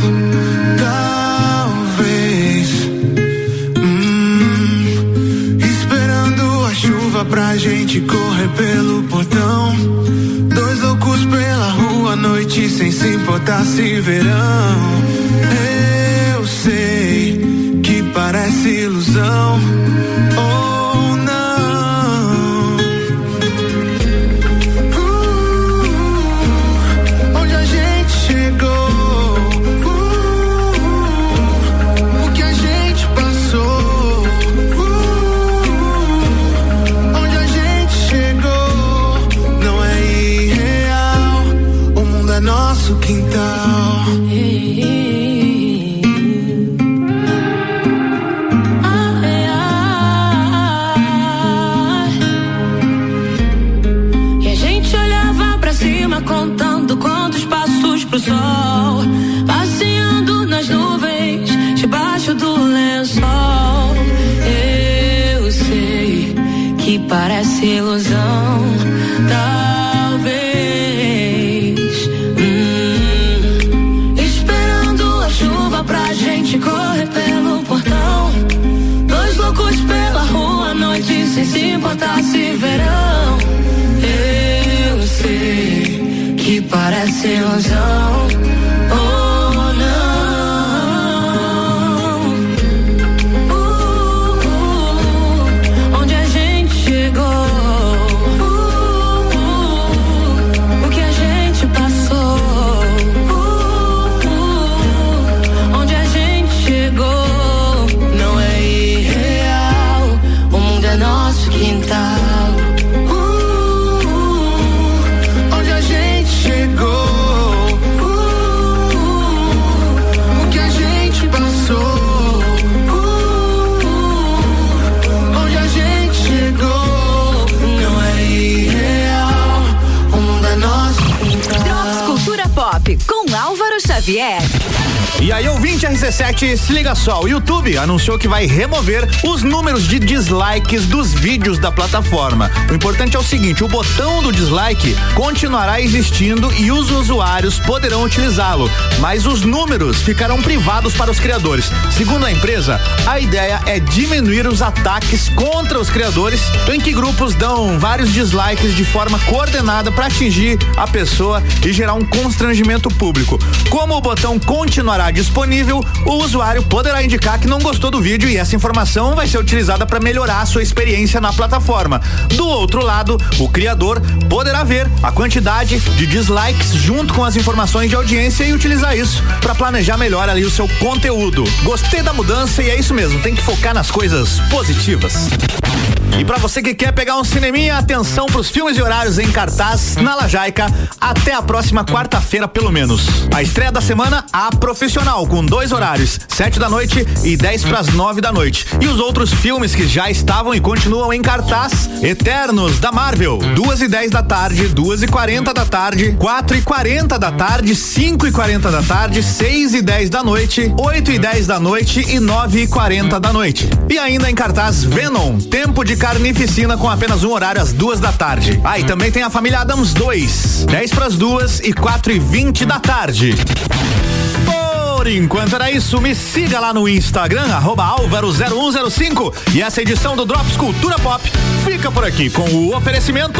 Talvez. Hum, esperando a chuva pra gente correr pelo portão. Dois loucos pela rua à noite sem se importar se verão. Eu sei parece ilusão nosso quintal. Parece E aí, ouvinte RC7, se liga só, o YouTube anunciou que vai remover os números de dislikes dos vídeos da plataforma. O importante é o seguinte, o botão do dislike continuará existindo e os usuários poderão utilizá-lo, mas os números ficarão privados para os criadores. Segundo a empresa, a ideia é diminuir os ataques contra os criadores, em que grupos dão vários dislikes de forma coordenada para atingir a pessoa e gerar um constrangimento público. Como o botão continuará disponível, o usuário poderá indicar que não gostou do vídeo e essa informação vai ser utilizada para melhorar a sua experiência na plataforma. Do outro lado, o criador poderá ver a quantidade de dislikes junto com as informações de audiência e utilizar isso para planejar melhor ali o seu conteúdo. Gostei da mudança e é isso mesmo, tem que focar nas coisas positivas. E para você que quer pegar um cineminha, atenção para os filmes e horários em cartaz na Lajaica até a próxima quarta-feira, pelo menos. A estreia da semana, a profissional, com dois horários, sete da noite e dez para as nove da noite. E os outros filmes que já estavam e continuam em cartaz, Eternos da Marvel, duas e dez da tarde, duas e quarenta da tarde, quatro e quarenta da tarde, cinco e quarenta da tarde, seis e dez da noite, oito e dez da noite e nove e quarenta da noite. E ainda em cartaz Venom, Tempo de Carnificina com apenas um horário às duas da tarde. Ah, e também tem a família Adams 2, 10 para as duas e quatro e vinte da tarde. Por enquanto era isso, me siga lá no Instagram, arroba Álvaro0105. E essa edição do Drops Cultura Pop fica por aqui com o oferecimento.